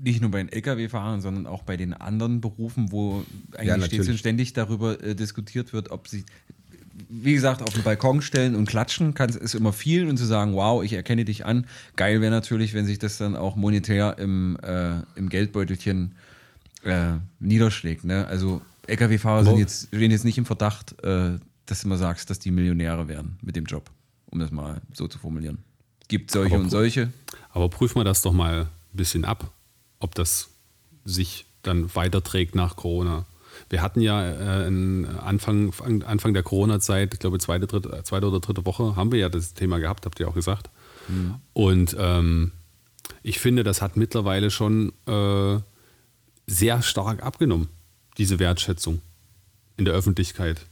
nicht nur bei den Lkw-Fahrern, sondern auch bei den anderen Berufen, wo eigentlich Ja, stets und ständig darüber äh, diskutiert wird, ob sie, wie gesagt, auf den Balkon stellen und klatschen, kann, ist immer viel und zu sagen, wow, ich erkenne dich an. Geil wäre natürlich, wenn sich das dann auch monetär im, äh, im Geldbeutelchen äh, niederschlägt. Ne? Also Lkw-Fahrer sind jetzt, stehen jetzt nicht im Verdacht, äh, dass du immer sagst, dass die Millionäre werden mit dem Job, um das mal so zu formulieren. Gibt solche Aber und solche. Aber prüfen wir das doch mal ein bisschen ab, ob das sich dann weiterträgt nach Corona. Wir hatten ja äh, in Anfang, Anfang der Corona-Zeit, ich glaube zweite, dritte, zweite oder dritte Woche, haben wir ja das Thema gehabt, habt ihr auch gesagt. Und ähm, ich finde, das hat mittlerweile schon äh, sehr stark abgenommen, diese Wertschätzung in der Öffentlichkeit.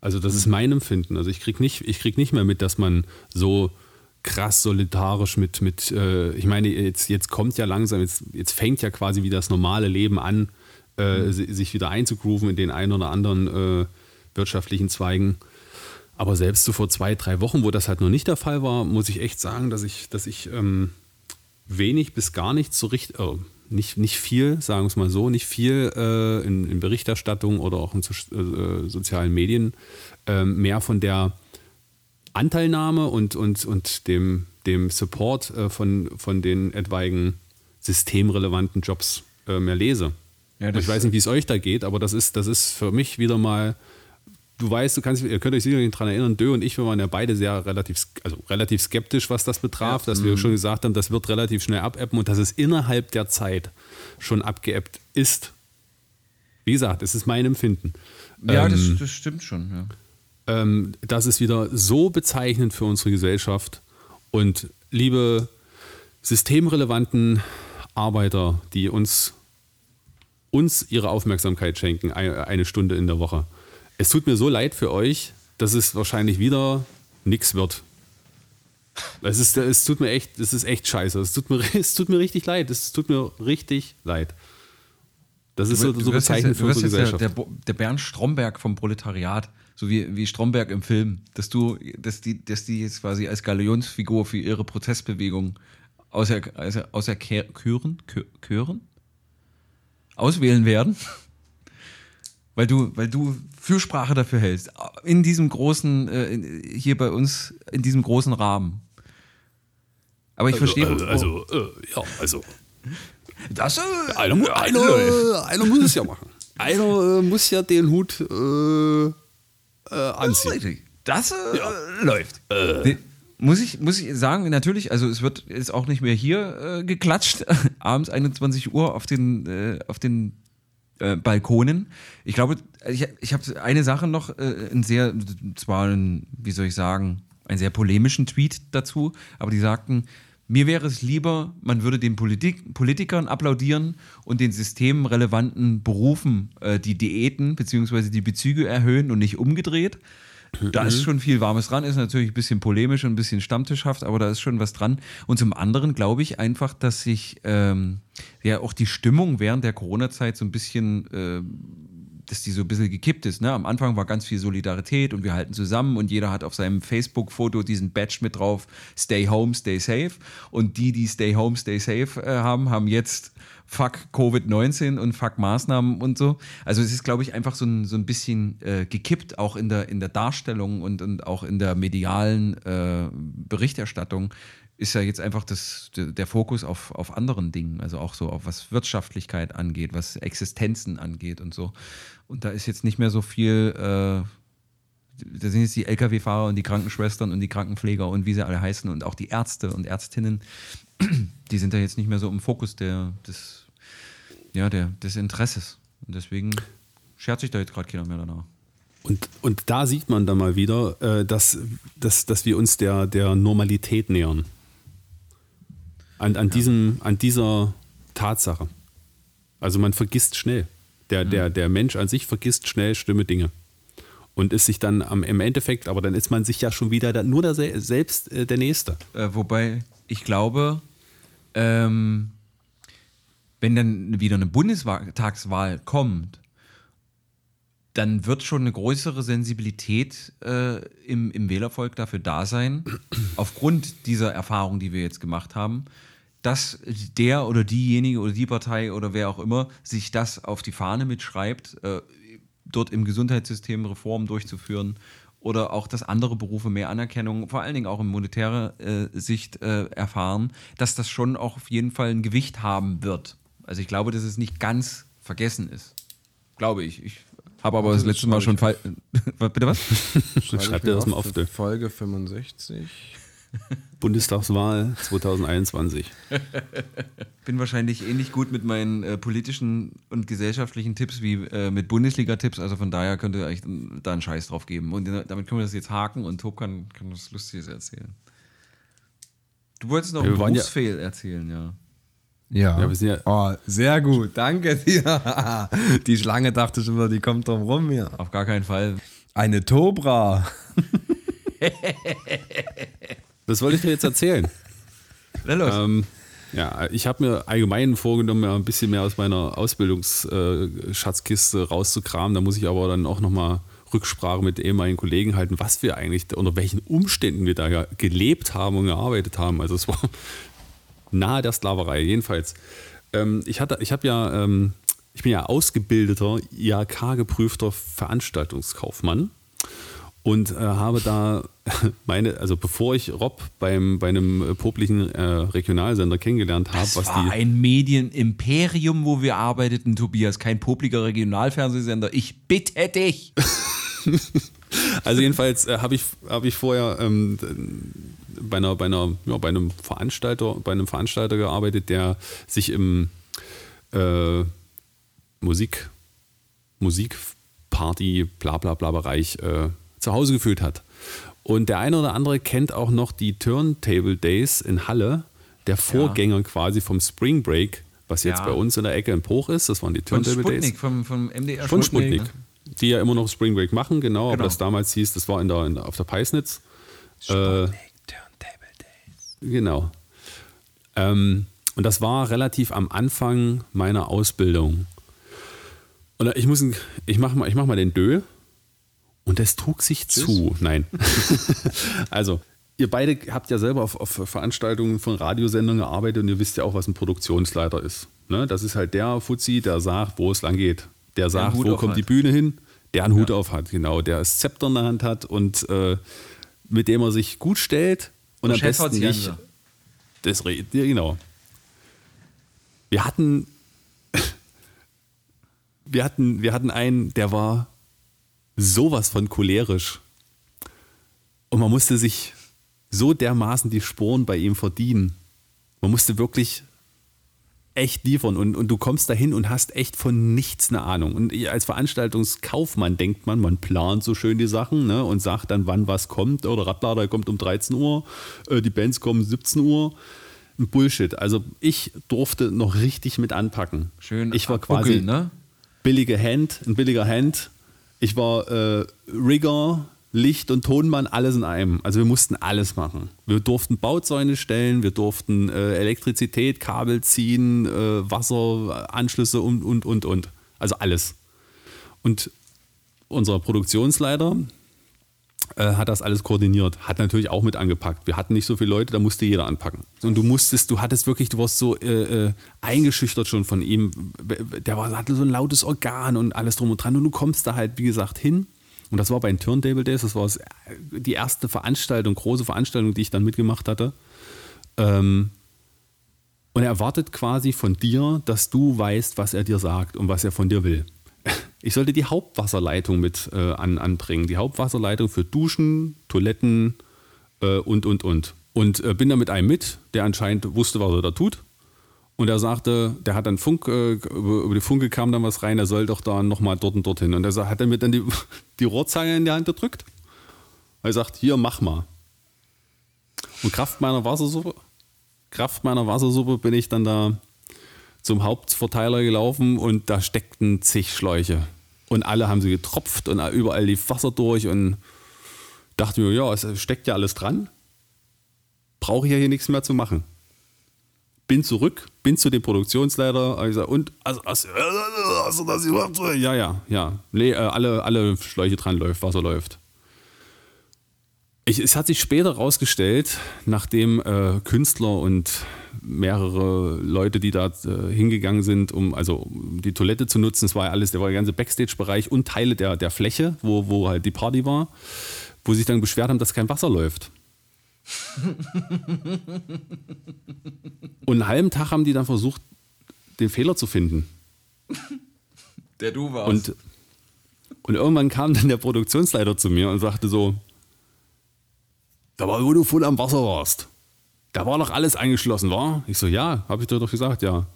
Also das ist mein Empfinden. Also ich krieg nicht, ich krieg nicht mehr mit, dass man so krass solidarisch mit, mit äh, ich meine, jetzt, jetzt kommt ja langsam, jetzt, jetzt fängt ja quasi wie das normale Leben an, äh, si- sich wieder einzugrooven in den einen oder anderen äh, wirtschaftlichen Zweigen. Aber selbst so vor zwei, drei Wochen, wo das halt noch nicht der Fall war, muss ich echt sagen, dass ich, dass ich ähm, wenig bis gar nichts so richtig, äh, nicht, nicht viel, sagen wir es mal so, nicht viel äh, in, in Berichterstattung oder auch in so, äh, sozialen Medien äh, mehr von der Anteilnahme und, und, und dem, dem Support äh, von, von den etwaigen systemrelevanten Jobs äh, mehr lese. Ja, ich weiß nicht, wie es euch da geht, aber das ist, das ist für mich wieder mal du weißt, du kannst, ihr könnt euch sicherlich daran erinnern, Dö und ich, wir waren ja beide sehr relativ, also relativ skeptisch, was das betraf, dass wir schon gesagt haben, das wird relativ schnell abebben und dass es innerhalb der Zeit schon abgeebbt ist. Wie gesagt, es ist mein Empfinden. Ja, Ähm, das, das stimmt schon. Ja. ähm, das ist wieder so bezeichnend für unsere Gesellschaft. Und liebe systemrelevanten Arbeiter, die uns, uns ihre Aufmerksamkeit schenken, ein- eine Stunde in der Woche. Es tut mir so leid für euch, dass es wahrscheinlich wieder nichts wird. Es, ist, es tut mir echt, es ist echt scheiße. Es tut mir, [LAUGHS] es tut mir richtig leid. Es tut mir richtig leid. Das ist so, Du so jetzt- bezeichnend für unsere Gesellschaft. der, der Bernd Stromberg vom Proletariat, so wie, wie Stromberg im Film, dass du, dass die, dass die jetzt quasi als Galionsfigur für ihre Protestbewegung außer, außer, außer Küren, Küren auswählen werden. Weil du, weil du Fürsprache dafür hältst. In diesem großen, äh, in, hier bei uns, in diesem großen Rahmen. Aber ich verstehe. Also, also äh, ja, also. das, äh, Einer, einer, einer muss es ja machen. Einer äh, muss ja den Hut äh, äh, anziehen. Richtig. Das äh, läuft. Nee, muss, ich, muss ich sagen, natürlich, also es wird jetzt auch nicht mehr hier äh, geklatscht, [LAUGHS] abends 21 Uhr auf den, äh, auf den äh, Balkonen. Ich glaube, ich, ich habe eine Sache noch, äh, ein sehr, zwar ein, wie soll ich sagen, einen sehr polemischen Tweet dazu, aber die sagten, mir wäre es lieber, man würde den Politik, Politikern applaudieren und den systemrelevanten Berufen äh, die Diäten bzw. die Bezüge erhöhen und nicht umgedreht. Da ist schon viel Warmes dran, ist natürlich ein bisschen polemisch und ein bisschen stammtischhaft, aber da ist schon was dran. Und zum anderen glaube ich einfach, dass sich ähm, ja auch die Stimmung während der Corona-Zeit so ein bisschen, äh, dass die so ein bisschen gekippt ist. Ne? Am Anfang war ganz viel Solidarität und wir halten zusammen und jeder hat auf seinem Facebook-Foto diesen Badge mit drauf, Stay Home, Stay Safe. Und die, die Stay Home, Stay Safe äh, haben, haben jetzt Fuck Covid-19 und Fuck Maßnahmen und so. Also es ist, glaube ich, einfach so ein, so ein bisschen äh, gekippt, auch in der, in der Darstellung und, und auch in der medialen äh, Berichterstattung ist ja jetzt einfach das, der Fokus auf, auf anderen Dingen, also auch so auf was Wirtschaftlichkeit angeht, was Existenzen angeht und so. Und da ist jetzt nicht mehr so viel, äh, da sind jetzt die Lkw-Fahrer und die Krankenschwestern und die Krankenpfleger und wie sie alle heißen und auch die Ärzte und Ärztinnen, [CLEARS THROAT] die sind da jetzt nicht mehr so im Fokus der, des, ja, der, des Interesses. Und deswegen schert sich da jetzt gerade keiner mehr danach. Und, und da sieht man dann mal wieder, äh, dass, dass, dass wir uns der, der Normalität nähern. An, an, diesem, an dieser Tatsache. Also man vergisst schnell. Der, der, der Mensch an sich vergisst schnell schlimme Dinge. Und ist sich dann am, im Endeffekt, aber dann ist man sich ja schon wieder da, nur der, sel- selbst äh, der Nächste. Äh, wobei ich glaube, ähm, wenn dann wieder eine Bundestagswahl kommt, dann wird schon eine größere Sensibilität äh, im, im Wählervolk dafür da sein, [CLEARS THROAT] aufgrund dieser Erfahrung, die wir jetzt gemacht haben, dass der oder diejenige oder die Partei oder wer auch immer sich das auf die Fahne mitschreibt, äh, dort im Gesundheitssystem Reformen durchzuführen oder auch, dass andere Berufe mehr Anerkennung, vor allen Dingen auch in monetärer äh, Sicht äh, erfahren, dass das schon auch auf jeden Fall ein Gewicht haben wird. Also ich glaube, dass es nicht ganz vergessen ist. Glaube ich. Ich habe aber das das letzte Mal schon [LAUGHS] Bitte was? Schreib dir das mal auf. Folge 65. [LAUGHS] Bundestagswahl 2021. bin wahrscheinlich ähnlich gut mit meinen äh, politischen und gesellschaftlichen Tipps wie äh, mit Bundesliga-Tipps. Also von daher könnt ihr euch da einen Scheiß drauf geben. Und damit können wir das jetzt haken und Tob kann, kann was Lustiges erzählen. Du wolltest noch Ja, einen waren ja- Berufsfehl erzählen, ja. Ja. Ja, wir sind ja- oh, sehr gut, danke dir. [LAUGHS] Die Schlange dachte schon wieder, die kommt drum rum hier. Auf gar keinen Fall. Eine Tobra. [LAUGHS] Was wollte ich dir jetzt erzählen? [LAUGHS] Na los. Ähm, ja, ich habe mir allgemein vorgenommen, ja, ein bisschen mehr aus meiner Ausbildungsschatzkiste rauszukramen. Da muss ich aber dann auch nochmal Rücksprache mit ehemaligen Kollegen halten, was wir eigentlich, unter welchen Umständen wir da ja gelebt haben und gearbeitet haben. Also es war [LAUGHS] nahe der Sklaverei, jedenfalls. Ähm, ich hatte, ich habe ja, ähm, ich bin ja ausgebildeter, IHK-geprüfter Veranstaltungskaufmann und äh, habe da [LAUGHS] meine, also bevor ich Rob beim, bei einem äh, poplichen äh, Regionalsender kennengelernt habe, was war die. ein Medienimperium, wo wir arbeiteten, Tobias. Kein publiker Regionalfernsehsender. Ich bitte dich. [LAUGHS] Also jedenfalls äh, habe ich, hab ich vorher ähm, bei, einer, bei, einer, ja, bei einem Veranstalter, bei einem Veranstalter gearbeitet, der sich im äh, Musik, Musikparty, bla bla bla Bereich äh, zu Hause gefühlt hat. Und der eine oder andere kennt auch noch die Turntable Days in Halle, der Vorgänger quasi vom Spring Break was jetzt Ja. bei uns in der Ecke in Bruch ist. Das waren die Von Turntable Days. Sputnik, vom, vom MDR Von Sputnik. ne? Die ja immer noch Spring Break machen, genau, aber Genau. das damals hieß, das war in der, in der, auf der Peisnitz. Äh, Turntable Days. Genau. Ähm, und das war relativ am Anfang meiner Ausbildung. Und ich muss, ich mach mal, ich mach mal den Dö. Und das trug sich zu. Nein. [LAUGHS] also, ihr beide habt ja selber auf, auf Veranstaltungen von Radiosendungen gearbeitet und ihr wisst ja auch, was ein Produktionsleiter ist. Ne? Das ist halt der Fuzzi, der sagt, wo es lang geht. Der sagt, Hut wo kommt hat. die Bühne hin, der einen Hut auf hat, genau. Der das Zepter in der Hand hat und äh, mit dem er sich gut stellt und am Chef besten nicht. Das ja, genau. Wir hatten, [LAUGHS] wir hatten, wir hatten einen, der war sowas von cholerisch. Und man musste sich so dermaßen die Sporen bei ihm verdienen. Man musste wirklich echt liefern und, und du kommst dahin und hast echt von nichts eine Ahnung. Und als Veranstaltungskaufmann denkt man, man plant so schön die Sachen ne, und sagt dann, wann was kommt. Oder Radlader kommt um 13 Uhr, äh, die Bands kommen um 17 Uhr. Bullshit. Also ich durfte noch richtig mit anpacken. Schön ich war quasi ne? billige Hand, ein billiger Hand. Ich war äh, Rigger, Licht und Tonmann, alles in einem. Also wir mussten alles machen. Wir durften Bauzäune stellen, wir durften äh, Elektrizität, Kabel ziehen, äh, Wasseranschlüsse und, und, und, und. Also alles. Und unser Produktionsleiter hat das alles koordiniert, hat natürlich auch mit angepackt. Wir hatten nicht so viele Leute, da musste jeder anpacken. Und du musstest, du hattest wirklich, du warst so äh, äh, eingeschüchtert schon von ihm. Der war, hatte so ein lautes Organ und alles drum und dran. Und du kommst da halt, wie gesagt, hin. Und das war bei den Turntable Days, das war das, die erste Veranstaltung, große Veranstaltung, die ich dann mitgemacht hatte. Ähm, und er erwartet quasi von dir, dass du weißt, was er dir sagt und was er von dir will. Ich sollte die Hauptwasserleitung mit äh, an, anbringen. Die Hauptwasserleitung für Duschen, Toiletten äh, und, und, und. Und äh, bin da mit einem mit, der anscheinend wusste, was er da tut. Und er sagte, der hat dann Funk, äh, über, die Funke kam dann was rein, er soll doch da nochmal dort und dorthin. Und er hat dann mir dann die, [LAUGHS] die Rohrzange in die Hand gedrückt. Er sagt, hier, mach mal. Und Kraft meiner Wassersuppe, Kraft meiner Wassersuppe bin ich dann da zum Hauptverteiler gelaufen und da steckten zig Schläuche. Und alle haben sie getropft und überall lief Wasser durch und dachte mir, ja, es steckt ja alles dran. Brauche ich ja hier nichts mehr zu machen. Bin zurück, bin zu dem Produktionsleiter und also, also, also das überhaupt so? Ja, ja, ja. Nee, äh, alle, alle Schläuche dran läuft, Wasser läuft. Ich, es hat sich später herausgestellt, nachdem äh, Künstler und mehrere Leute, die da äh, hingegangen sind, um also um die Toilette zu nutzen, es war ja alles, der war der ganze Backstage-Bereich und Teile der, der Fläche, wo, wo halt die Party war, wo sich dann beschwert haben, dass kein Wasser läuft. und einen halben Tag haben die dann versucht, den Fehler zu finden. Der du warst. Und, und irgendwann kam dann der Produktionsleiter zu mir und sagte so, da war, wo du voll am Wasser warst. Da war doch alles eingeschlossen, war? Ich so, ja, habe ich dir doch gesagt, ja.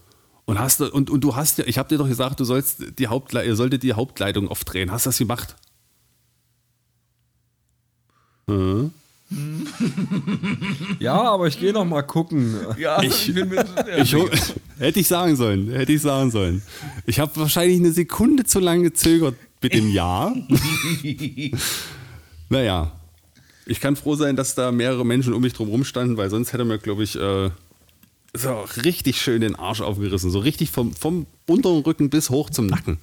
Und hast du, und, und du hast ja, ich habe dir doch gesagt, du sollst die Hauptle ihr solltet die Hauptleitung aufdrehen. Hast du das gemacht? Mhm. [LAUGHS] Ja, aber ich gehe noch mal gucken. ja, Ich- bin mit, Ich, ho- [LAUGHS] hätte ich sagen sollen, hätte ich sagen sollen. Ich habe wahrscheinlich eine Sekunde zu lange gezögert mit dem Ja. [LAUGHS] naja, ich kann froh sein, dass da mehrere Menschen um mich drum rum standen, weil sonst hätte mir, glaube ich, äh, so richtig schön den Arsch aufgerissen. So richtig vom, vom unteren Rücken bis hoch zum Nacken.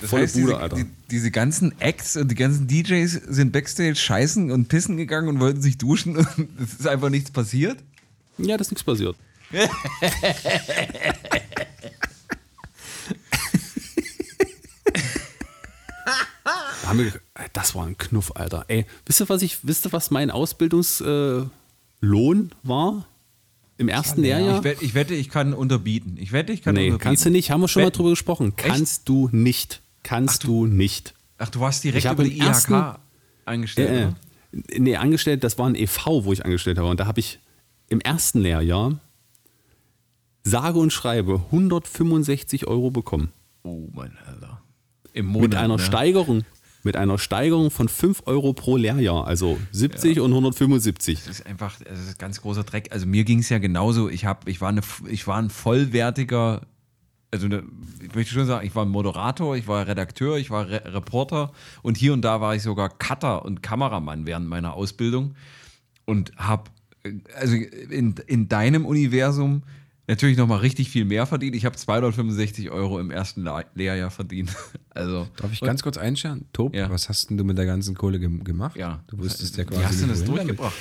Das Volle heißt, Bude, diese, Alter. die, diese ganzen Acts und die ganzen DJs sind backstage scheißen und pissen gegangen und wollten sich duschen und [LAUGHS] es ist einfach nichts passiert. Ja, das ist nichts passiert. [LAUGHS] Da haben wir, äh, das war ein Knuff, Alter. Ey, wisst ihr, was ich, wisst ihr, was mein Ausbildungslohn äh, war? Im ersten Lehrjahr? Ich, wette, ich wette, ich kann unterbieten. Ich wette, ich kann nee, unterbieten. kannst du nicht. Haben wir schon mal Wetten? drüber gesprochen. Kannst du nicht. Kannst du, nicht. Ach, du warst direkt Ich habe über die IHK eingestellt. Äh, oder? nee, angestellt, das war ein EV, wo ich angestellt habe. Und da habe ich im ersten Lehrjahr sage und schreibe 165 Euro bekommen. Oh, mein Alter. Im Monat. Mit einer ne? Steigerung. Mit einer Steigerung von 5 Euro pro Lehrjahr, also 70 und 175. Das ist einfach das ist ganz großer Dreck. Also mir ging es ja genauso. Ich, hab, ich, war eine, ich war ein vollwertiger also ne, ich möchte schon sagen, ich war Moderator, ich war Redakteur, ich war Re Reporter und hier und da war ich sogar Cutter und Kameramann während meiner Ausbildung und habe, also in, in deinem Universum natürlich nochmal richtig viel mehr verdient. Ich habe 265 Euro im ersten Lehrjahr verdient. [LAUGHS] Also, Darf ich ganz kurz einscheren? Tob, Ja. was hast denn du mit der ganzen Kohle gem gemacht? ja. Du wusstest ja quasi Wie hast du das durchgebracht?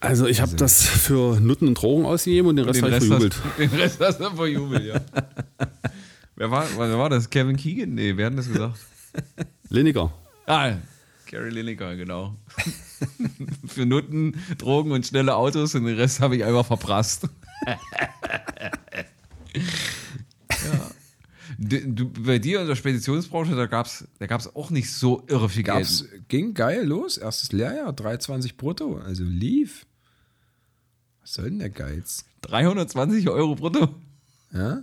Also ich habe das für Nutten und Drogen ausgegeben und den Rest habe ich Rest, verjubelt. hast, [LAUGHS] den Rest hast du verjubelt, ja. [LAUGHS] wer, war, wer war das? Kevin Keegan? Nee, wer hat das gesagt? Lineker. Ah, Gary Lineker, genau. Für Nutten, Drogen und schnelle Autos und den Rest habe ich einfach verprasst. Ja. Du, du, bei dir in der Speditionsbranche, da gab es da gab's auch nicht so irre viel Gab's, Geld. ging geil los, erstes Lehrjahr, 320 brutto, also lief. Was soll denn der Geiz? 320 Euro brutto. Ja?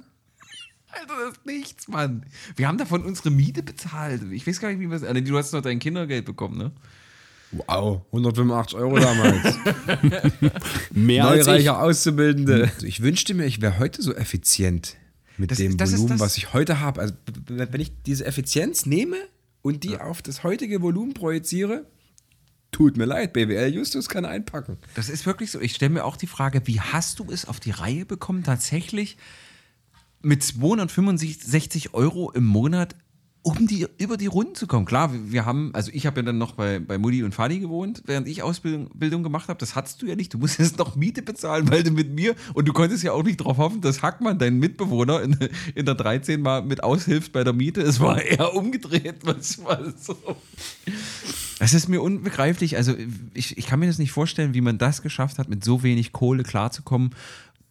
Alter, das ist nichts, Mann. Wir haben davon unsere Miete bezahlt. Ich weiß gar nicht, wie wir es. Du hast noch dein Kindergeld bekommen, ne? Wow, 185 Euro damals. [LAUGHS] Mehr als ich. Neureicher Auszubildende. Also ich wünschte mir, ich wäre heute so effizient mit Das dem das Volumen, was ich heute habe. Also, wenn ich diese Effizienz nehme und die auf das heutige Volumen projiziere, tut mir leid, BWL Justus kann einpacken. Das ist wirklich so. Ich stelle mir auch die Frage, wie hast du es auf die Reihe bekommen, tatsächlich mit 265 Euro im Monat um die, über die Runden zu kommen? Klar, wir, haben, also ich habe ja dann noch bei, bei Mutti und Fadi gewohnt, während ich Ausbildung Bildung gemacht habe. Das hattest du ja nicht. Du musstest noch Miete bezahlen, weil du mit mir und du konntest ja auch nicht darauf hoffen, dass Hackmann, dein Mitbewohner, in, in der 13 mal mit aushilft bei der Miete. Es war eher umgedreht. War so. Das ist mir unbegreiflich. Also ich, ich kann mir das nicht vorstellen, wie man das geschafft hat, mit so wenig Kohle klarzukommen.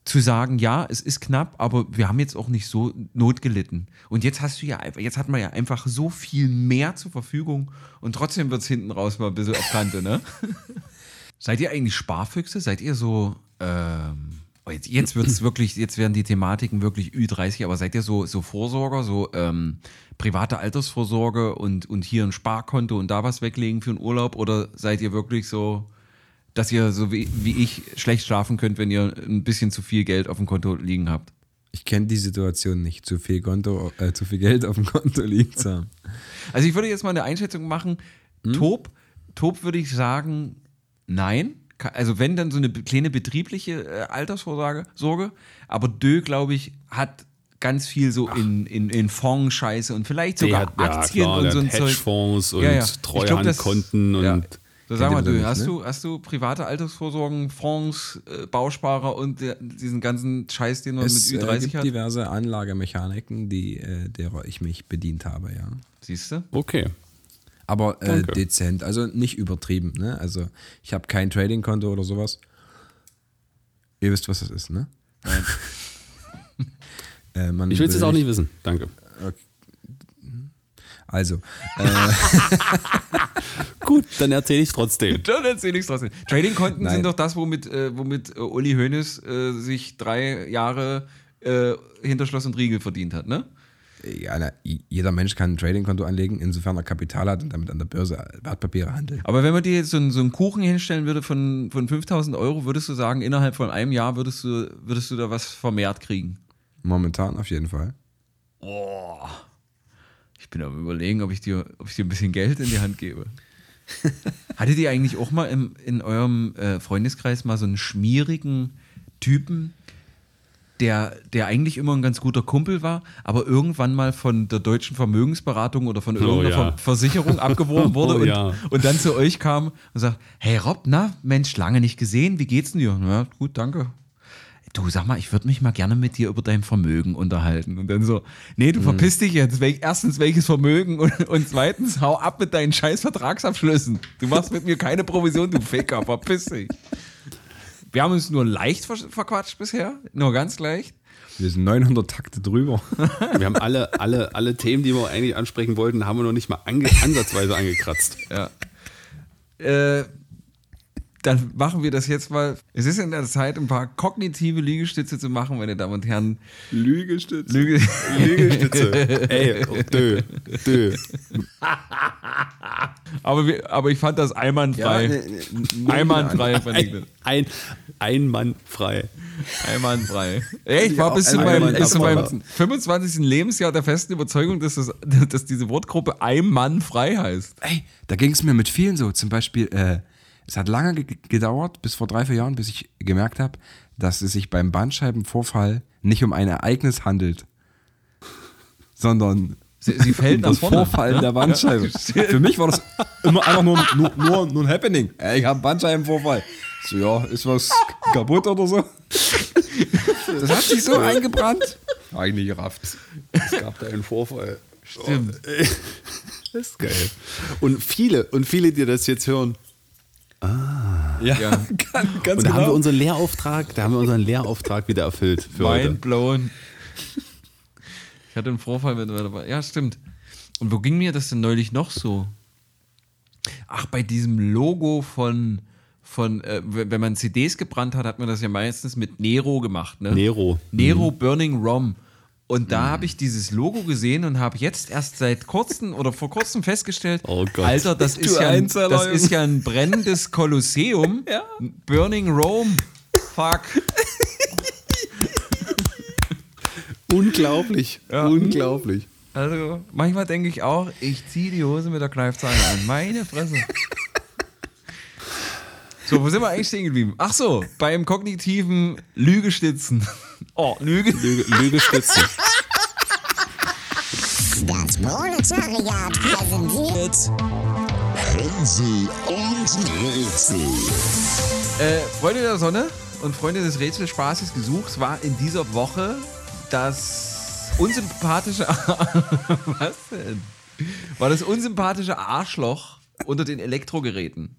Zu sagen, ja, es ist knapp, aber wir haben jetzt auch nicht so Not gelitten. Und jetzt hast du ja einfach, jetzt hat man ja einfach so viel mehr zur Verfügung und trotzdem wird es hinten raus mal ein bisschen auf Kante, ne? [LAUGHS] Seid ihr eigentlich Sparfüchse? Seid ihr so, ähm, oh, jetzt, jetzt wird es wirklich, jetzt werden die Thematiken wirklich Ü30, aber seid ihr so, so Vorsorger, so ähm, private Altersvorsorge und, und hier ein Sparkonto und da was weglegen für einen Urlaub? Oder seid ihr wirklich so, dass ihr so wie, wie ich schlecht schlafen könnt, wenn ihr ein bisschen zu viel Geld auf dem Konto liegen habt? Ich kenne die Situation nicht, zu viel, Konto, äh, zu viel Geld auf dem Konto liegen zu haben. Also ich würde jetzt mal eine Einschätzung machen. Top, Top würde ich sagen, nein. Also wenn dann so eine kleine betriebliche äh, Altersvorsorge, Sorge. aber Dö, glaube ich, hat ganz viel so in, in, in Fonds-Scheiße und vielleicht sogar hat, ja, Aktien klar, und so ein hat Zeug. Hedgefonds und Ja, ja. Ich glaub, das- Treuhandkonten ja. und So sag mal, Dö, nicht, hast, ne? du, hast du private Altersvorsorgen, Fonds, äh, Bausparer und der, diesen ganzen Scheiß, den man Es mit äh, Ü30 gibt hat? diverse Anlagemechaniken, die, äh, derer ich mich bedient habe, ja. Siehst du? okay. Aber äh, dezent, also nicht übertrieben. Ne? Also ich habe kein Trading-Konto oder sowas. Ihr wisst, was das ist, ne? Nein. [LAUGHS] äh, man Ich will es jetzt auch nicht wissen. Danke. Also, [LAUGHS] Gut, dann erzähle ich trotzdem. [LAUGHS] Dann erzähl ich's trotzdem. Trading-Konten sind doch das, womit, äh, womit äh, Uli Hoeneß äh, sich drei Jahre äh, hinter Schloss und Riegel verdient hat, ne? ja, na, jeder Mensch kann ein Trading-Konto anlegen, insofern er Kapital hat und damit an der Börse Wertpapiere handelt. Aber wenn man dir jetzt so einen, so einen Kuchen hinstellen würde von, von 5000 Euro, würdest du sagen, innerhalb von einem Jahr würdest du, würdest du da was vermehrt kriegen? Momentan auf jeden Fall. Boah. Ich bin am überlegen, ob ich dir, ob ich dir ein bisschen Geld in die Hand gebe. [LAUGHS] Hattet ihr eigentlich auch mal im, in eurem äh, Freundeskreis mal so einen schmierigen Typen, der, der eigentlich immer ein ganz guter Kumpel war, aber irgendwann mal von der deutschen Vermögensberatung oder von irgendeiner ja. Ver Versicherung abgeworben [LAUGHS] wurde Oh und, ja. und dann zu euch kam und sagt, hey Rob, na, Mensch, lange nicht gesehen, wie geht's denn dir? Ja, gut, danke. Du, sag mal, ich würde mich mal gerne mit dir über dein Vermögen unterhalten. Und dann so, nee, du verpiss dich jetzt. Wel erstens, welches Vermögen? Und, und zweitens, hau ab mit deinen scheiß Vertragsabschlüssen. Du machst mit mir keine Provision, du Ficker, verpiss dich. Wir haben uns nur leicht ver verquatscht bisher, nur ganz leicht. Wir sind 900 Takte drüber. [LAUGHS] Wir haben alle, alle, alle Themen, die wir eigentlich ansprechen wollten, haben wir noch nicht mal ange ansatzweise angekratzt. Ja. Äh, dann machen wir das jetzt mal. Es ist in der Zeit, ein paar kognitive Liegestütze zu machen, meine Damen und Herren. Lügestütze. Lüge. [LAUGHS] Liegestütze. Ey, dö, dö. [LAUGHS] aber, wir, aber ich fand das einwandfrei. ne, einwandfrei fand ich Ein, das. ein, ein Mann frei. Einwandfrei. Ey, ich war bis zu meinem, bis zu meinem Einwandfrei. 25. Lebensjahr der festen Überzeugung, dass, das, [LAUGHS] dass diese Wortgruppe ein Mann frei heißt. Ey, da ging es mir mit vielen so. Zum Beispiel, äh, es hat lange ge gedauert, bis vor drei, vier Jahren, bis ich gemerkt habe, dass es sich beim Bandscheibenvorfall nicht um ein Ereignis handelt, sondern Sie, sie fällt um das vorne. Vorfallen der Bandscheibe. Für mich war das immer einfach nur, nur, nur, nur ein Happening. Ich habe einen Bandscheibenvorfall. So, ja, ist was kaputt oder so? Das hat sich so eingebrannt. Eigentlich gerafft. Es gab da einen Vorfall. Stimmt. Das ist geil. Und viele, und viele, die das jetzt hören, Ja, Ja. [LAUGHS] ganz, ganz und da haben wir genau. unseren Lehrauftrag, da haben wir unseren Lehrauftrag wieder erfüllt für heute. Mind blown. Ich hatte einen Vorfall mit dabei. Ja, stimmt. Und wo ging mir das denn neulich noch so? Ach, bei diesem Logo von, von äh, wenn man CDs gebrannt hat, hat man das ja meistens mit Nero gemacht. Ne? Nero. Nero Burning Rom. Und da habe ich dieses Logo gesehen und habe jetzt erst seit kurzem oder vor kurzem festgestellt, Oh Gott. Alter, das ist, ja ein, das ist ja ein brennendes Kolosseum. Burning Rome. Fuck. Unglaublich. Unglaublich. Also, manchmal denke ich auch, ich ziehe die Hose mit der Kneifzange an. Meine Fresse. So, wo sind wir eigentlich stehen geblieben? Ach so, beim kognitiven Lügestützen. Oh, Lüge. Lüge, Lügestützen. Das Proletariat präsentiert Hänsel und Rätsel. Äh, Freunde der Sonne und Freunde des Rätselspaßes gesucht war in dieser Woche das unsympathische. [LAUGHS] Was denn? War das unsympathische Arschloch unter den Elektrogeräten.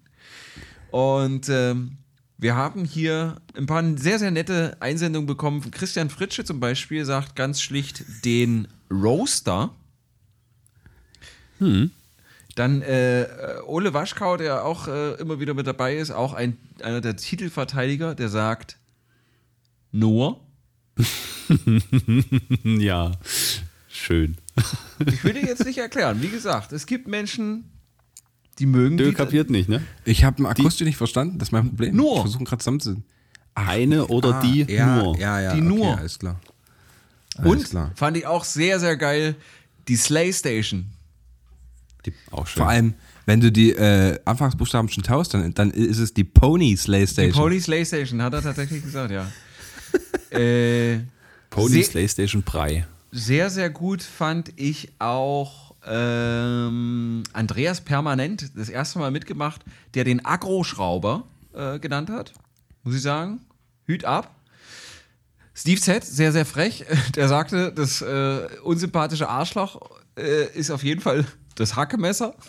Und ähm, wir haben hier ein paar sehr, sehr nette Einsendungen bekommen. Christian Fritsche zum Beispiel sagt ganz schlicht den Roaster. Dann äh, Ole Waschkau, der auch äh, immer wieder mit dabei ist, auch ein, einer der Titelverteidiger, der sagt Noah. [LAUGHS] Ja. Schön. Ich will dir jetzt nicht erklären. Wie gesagt, es gibt Menschen, die mögen Dö die, kapiert nicht, ne? Ich habe ein Akustisch nicht verstanden, das ist mein Problem. Nur. Ich versuche gerade zusammen Eine oder die ja, nur. Ja, ja, Die okay, nur. Alles klar. Alles Und klar. fand ich auch sehr, sehr geil, die Slay Station. Auch schön. Vor allem, wenn du die äh, Anfangsbuchstaben schon taust, dann, dann ist es die Pony Slay Die Station. Pony Slay Station, hat er tatsächlich gesagt, ja. [LAUGHS] äh, Pony se- Playstation Brei. Sehr, sehr gut fand ich auch ähm, Andreas Permanent, das erste Mal mitgemacht, der den Agro-Schrauber äh, genannt hat. Muss ich sagen. Hüt ab. Steve Z, sehr, sehr frech, [LAUGHS] der sagte, das äh, unsympathische Arschloch äh, ist auf jeden Fall das Hackemesser. [LAUGHS]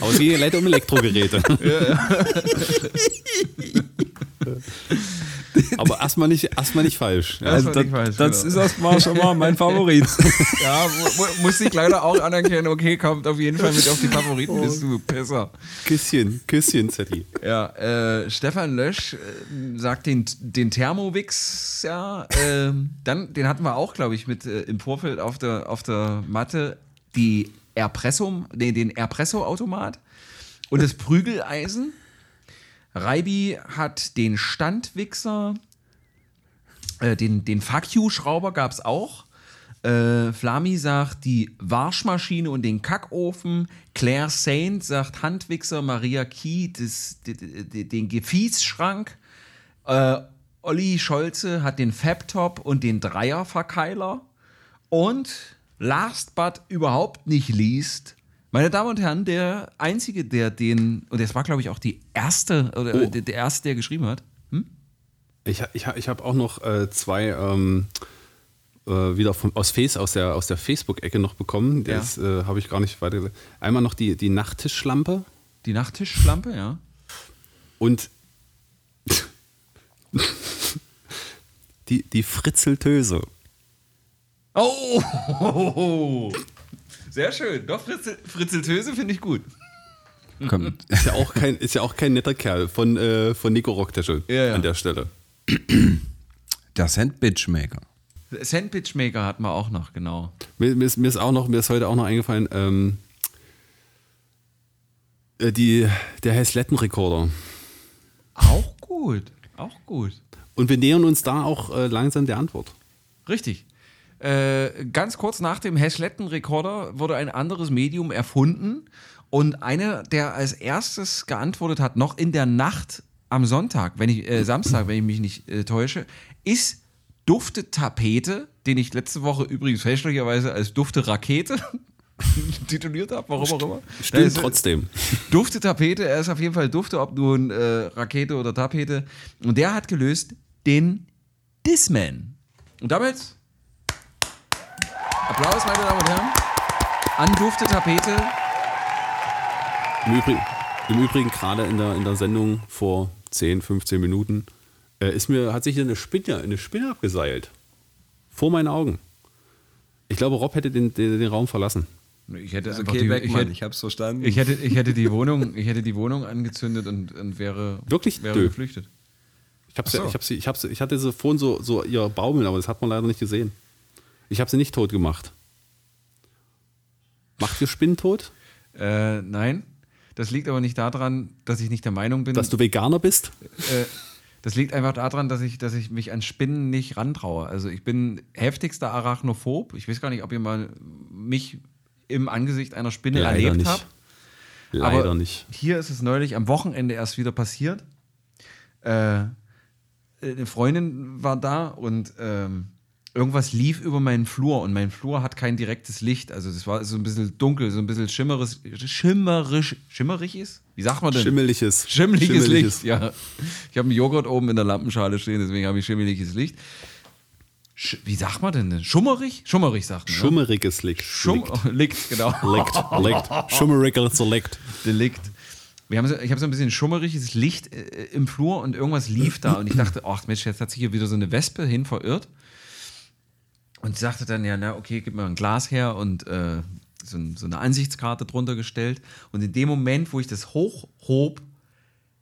Aber es geht leider um Elektrogeräte. [LAUGHS] [LAUGHS] Aber erstmal nicht, erstmal nicht falsch. Ja. Also, Also, ich weiß, das genau. ist erstmal schon mal mein Favorit. [LAUGHS] Ja, mu- mu- muss ich leider auch anerkennen, okay, kommt auf jeden Fall mit auf die Favoriten, bist du besser. Küsschen, Küsschen, Zetti. Ja, äh, Stefan Lösch äh, sagt den, den Thermowix, ja. ähm, dann, den hatten wir auch, glaube ich, mit äh, im Vorfeld auf der, auf der Matte. Die Erpresso, nee, den Erpresso-Automat und das Prügeleisen. Reibi hat den Standwichser, äh, den, den Fuck You-Schrauber gab es auch. Äh, Flami sagt die Waschmaschine und den Kackofen. Claire Saint sagt Handwichser. Maria Key das, d- d- d- den Gefäßschrank. Äh, Olli Scholze hat den Fabtop und den Dreierverkeiler. Und last but überhaupt nicht least, meine Damen und Herren, der Einzige, der den, und das war, glaube ich, auch die erste, oder Oh. der, der Erste, der geschrieben hat. Ich, ich, ich habe auch noch äh, zwei ähm, äh, wieder von, aus Face, aus der, aus der Facebook-Ecke noch bekommen. Ja. Das äh, habe ich gar nicht weiter. Einmal noch die, die Nachttischlampe Die Nachttischlampe, ja. und [LAUGHS] die, die Fritzeltöse. Oh! [LAUGHS] Sehr schön. Doch, Fritzel, Fritzeltöse finde ich gut. Komm, Ist ja auch kein, ist ja auch kein netter Kerl von, äh, von Nico Rocktasche Ja, ja. an der Stelle. der Sandwich-Maker. Sandwichmaker hatten wir auch noch, genau. Mir, mir, ist, mir ist auch noch, mir ist heute auch noch eingefallen, ähm, äh, die, der Hesletten-Rekorder. Auch gut. Auch gut. Und wir nähern uns da auch äh, langsam der Antwort. Richtig. Äh, ganz kurz nach dem Hashletten-Rekorder wurde ein anderes Medium erfunden und einer, der als erstes geantwortet hat, noch in der Nacht am Sonntag, wenn ich, äh, Samstag, wenn ich mich nicht äh, täusche, ist Dufte Tapete, den ich letzte Woche übrigens fälschlicherweise als Dufte Rakete [LAUGHS] tituliert habe, warum auch immer. Stimmt ist- trotzdem. [LAUGHS] Dufte Tapete, er ist auf jeden Fall Dufte, ob nun äh, Rakete oder Tapete. Und der hat gelöst den Disman. Und damit Applaus, meine Damen und Herren, an Dufte Tapete. Im Übrigen, im Übrigen gerade in der, in der Sendung vor 10, 15 Minuten äh, ist mir, hat sich hier eine Spinne, eine Spinne abgeseilt. Vor meinen Augen. Ich glaube, Rob hätte den, den, den Raum verlassen. Ich hätte einfach okay, die, weg, ich, hätte, Ich hab's verstanden. ich, hätte, ich hätte die Wohnung, ich hätte die Wohnung angezündet und, und wäre, Wirklich? wäre Dö. geflüchtet. Ich, hab's so. ich, hab sie, ich, hab sie, ich hatte sie vorhin so, so ihr Baumeln, aber das hat man leider nicht gesehen. Ich habe sie nicht tot gemacht. Macht ihr Spinnen tot? Äh, nein, das liegt aber nicht daran, dass ich nicht der Meinung bin, Dass du Veganer bist? äh, das liegt einfach daran, dass ich, dass ich mich an Spinnen nicht rantraue. Also ich bin heftigster Arachnophob. Ich weiß gar nicht, ob ihr mal mich im Angesicht einer Spinne Leider erlebt nicht. habt. Leider Aber nicht. Hier ist es neulich am Wochenende erst wieder passiert. Äh, eine Freundin war da und ähm, irgendwas lief über meinen Flur und mein Flur hat kein direktes Licht. Also es war so ein bisschen dunkel, so ein bisschen schimmeres, schimmerisch, schimmerig ist? Wie sagt man denn? Schimmeliges. Schimmeliges Licht, ja. Ich habe einen Joghurt oben in der Lampenschale stehen, deswegen habe ich schimmeliges Licht. Sch wie sagt man denn? Schummerig? Schummerig sagt man. ne? Schummeriges Licht. Schum Licht, [LAUGHS] genau. Licht. Licht. Schummeriges Licht. Delikt. Wir haben so, ich habe so ein bisschen schummeriges Licht äh, im Flur und irgendwas lief da und ich dachte, ach Mensch, jetzt hat sich hier wieder so eine Wespe hin verirrt. Und sagte dann, ja, na okay, gib mir ein Glas her und äh, so, so eine Ansichtskarte drunter gestellt. Und in dem Moment, wo ich das hochhob,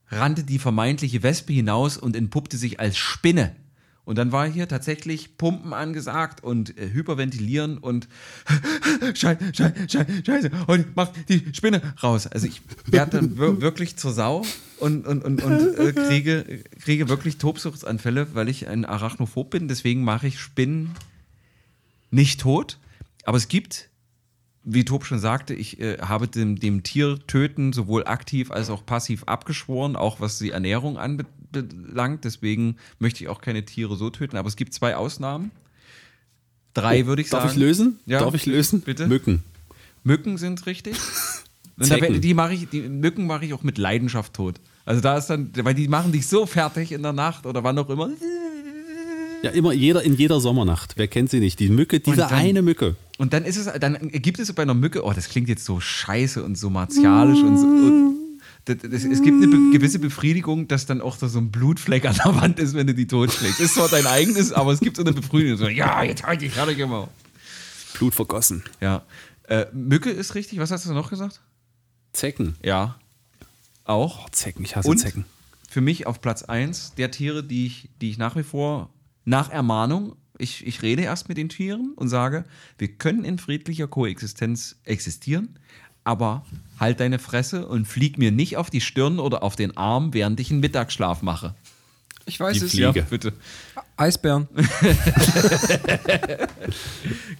rannte die vermeintliche Wespe hinaus und entpuppte sich als Spinne. Und dann war hier tatsächlich Pumpen angesagt und äh, hyperventilieren und [LAUGHS] Scheiße, Scheiße, Scheiße, und mach die Spinne raus. Also ich werde dann wir wirklich zur Sau und, und, und, und äh, kriege, kriege wirklich Tobsuchtsanfälle, weil ich ein Arachnophob bin. Deswegen mache ich Spinnen nicht tot. Aber es gibt, wie Tob schon sagte, ich äh, habe dem, dem Tier töten sowohl aktiv als auch passiv abgeschworen, auch was die Ernährung anbelangt. Deswegen möchte ich auch keine Tiere so töten. Aber es gibt zwei Ausnahmen. Drei würde ich Darf sagen. ich lösen? Ja. Darf ich lösen? Bitte? Mücken. Mücken sind richtig. [LAUGHS] Und da, Zecken. die mache ich, die Mücken mache ich auch mit Leidenschaft tot. Also da ist dann, weil die machen dich so fertig in der Nacht oder wann auch immer. Ja, immer jeder in jeder Sommernacht. Wer kennt sie nicht? Die Mücke, diese dann- eine Mücke. Und dann ist es, dann gibt es bei einer Mücke, oh, das klingt jetzt so scheiße und so martialisch und so. Und das, das, es gibt eine be gewisse Befriedigung, dass dann auch da so ein Blutfleck an der Wand ist, wenn du die totschlägst. Ist zwar dein eigenes, aber es gibt so eine Befriedigung. So, ja, jetzt halt dich fertig immer. Blut vergossen. Ja. Äh, Mücke ist richtig. Was hast du noch gesagt? Zecken. Ja. Auch. Oh, Zecken, ich hasse Und Zecken. für mich auf Platz 1 der Tiere, die ich, die ich nach wie vor nach Ermahnung, ich, ich rede erst mit den Tieren und sage, wir können in friedlicher Koexistenz existieren, aber halt deine Fresse und flieg mir nicht auf die Stirn oder auf den Arm, während ich einen Mittagsschlaf mache. Ich weiß Die es. Fliege. bitte. Eisbären. [LAUGHS]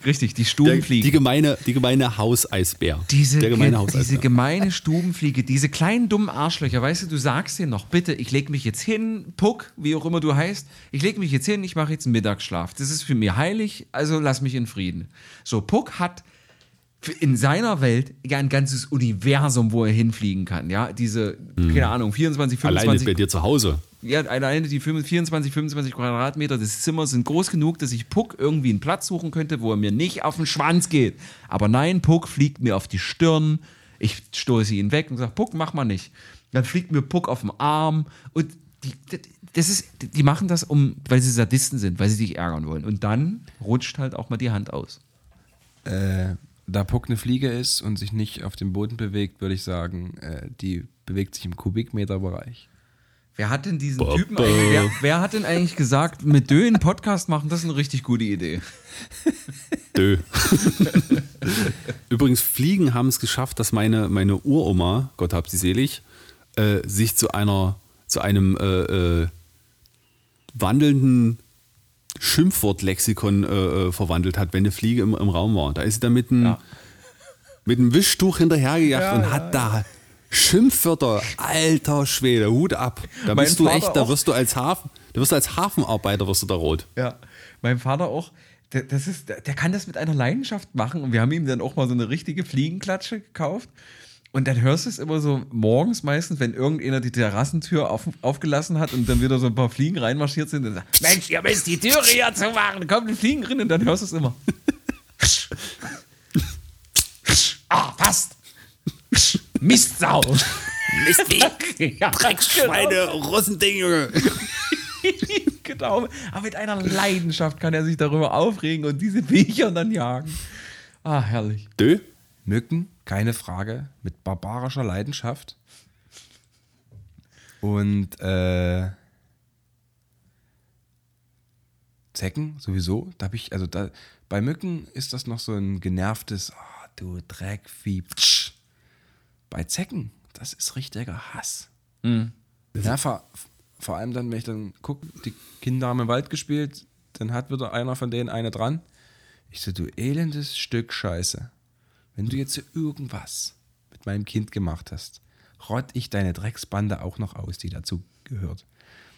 Richtig, die Der, Stubenfliege. die, gemeine, die gemeine Hauseisbär. Diese, Der gemeine ge Hauseisbär. diese gemeine Stubenfliege, diese kleinen dummen Arschlöcher, weißt du, du sagst denen noch, bitte, ich leg mich jetzt hin, Puck, wie auch immer du heißt, ich leg mich jetzt hin, ich mache jetzt einen Mittagsschlaf. Das ist für mich heilig, also lass mich in Frieden. So, Puck hat in seiner Welt ja ein ganzes Universum, wo er hinfliegen kann, ja, diese, keine Ahnung, 24, Alleine 25 bei dir zu Hause. Ja, alleine die 24, 25 Quadratmeter des Zimmers sind groß genug, dass ich Puck irgendwie einen Platz suchen könnte, wo er mir nicht auf den Schwanz geht. Aber nein, Puck fliegt mir auf die Stirn. Ich stoße ihn weg und sage, Puck, mach mal nicht. Dann fliegt mir Puck auf den Arm. Und die, das ist, die machen das, um, weil sie Sadisten sind, weil sie dich ärgern wollen. Und dann rutscht halt auch mal die Hand aus. Äh, da Puck eine Fliege ist und sich nicht auf dem Boden bewegt, würde ich sagen, äh, die bewegt sich im Kubikmeterbereich. Wer hat denn diesen. Typen eigentlich, wer, wer hat denn eigentlich gesagt, mit Dö einen Podcast machen, das ist eine richtig gute Idee. Dö. [LAUGHS] Übrigens, Fliegen haben es geschafft, dass meine, meine Uroma, Gott hab sie selig, äh, sich zu einer zu einem äh, äh, wandelnden Schimpfwortlexikon äh, äh, verwandelt hat, wenn eine Fliege im, im Raum war. Da ist sie dann mit einem, Ja. mit einem Wischtuch hinterhergejagt und hat da Schimpfwörter, alter Schwede, Hut ab. Da Mein bist du Vater echt, da wirst du als Hafen, da wirst du als Hafenarbeiter wirst du da rot. Ja, mein Vater auch. Der, das ist, der, kann das mit einer Leidenschaft machen und wir haben ihm dann auch mal so eine richtige Fliegenklatsche gekauft. Und dann hörst du es immer so morgens meistens, wenn irgendeiner die Terrassentür auf, aufgelassen hat und dann wieder so ein paar Fliegen reinmarschiert sind. Dann sagt, Mensch, ihr müsst die Türe hier zumachen, da kommen die Fliegen drin und dann hörst du es immer. [LAUGHS] ah, passt. Mistsau. Mistvieh. [LAUGHS] ja, Drecksschweine, Russending, Junge. [LAUGHS] genau. Aber mit einer Leidenschaft kann er sich darüber aufregen und diese Viecher dann jagen. Ah, herrlich. Dö? Mücken, keine Frage, mit barbarischer Leidenschaft. Und äh, Zecken sowieso. Da habe ich, also da, bei Mücken ist das noch so ein genervtes, ah, du Dreckvieh. Psch. Bei Zecken, das ist richtiger Hass. Ja, vor, vor allem dann, wenn ich dann gucke, die Kinder haben im Wald gespielt, dann hat wieder einer von denen eine dran. Ich so, du elendes Stück Scheiße. Wenn du jetzt so irgendwas mit meinem Kind gemacht hast, rott ich deine Drecksbande auch noch aus, die dazu gehört.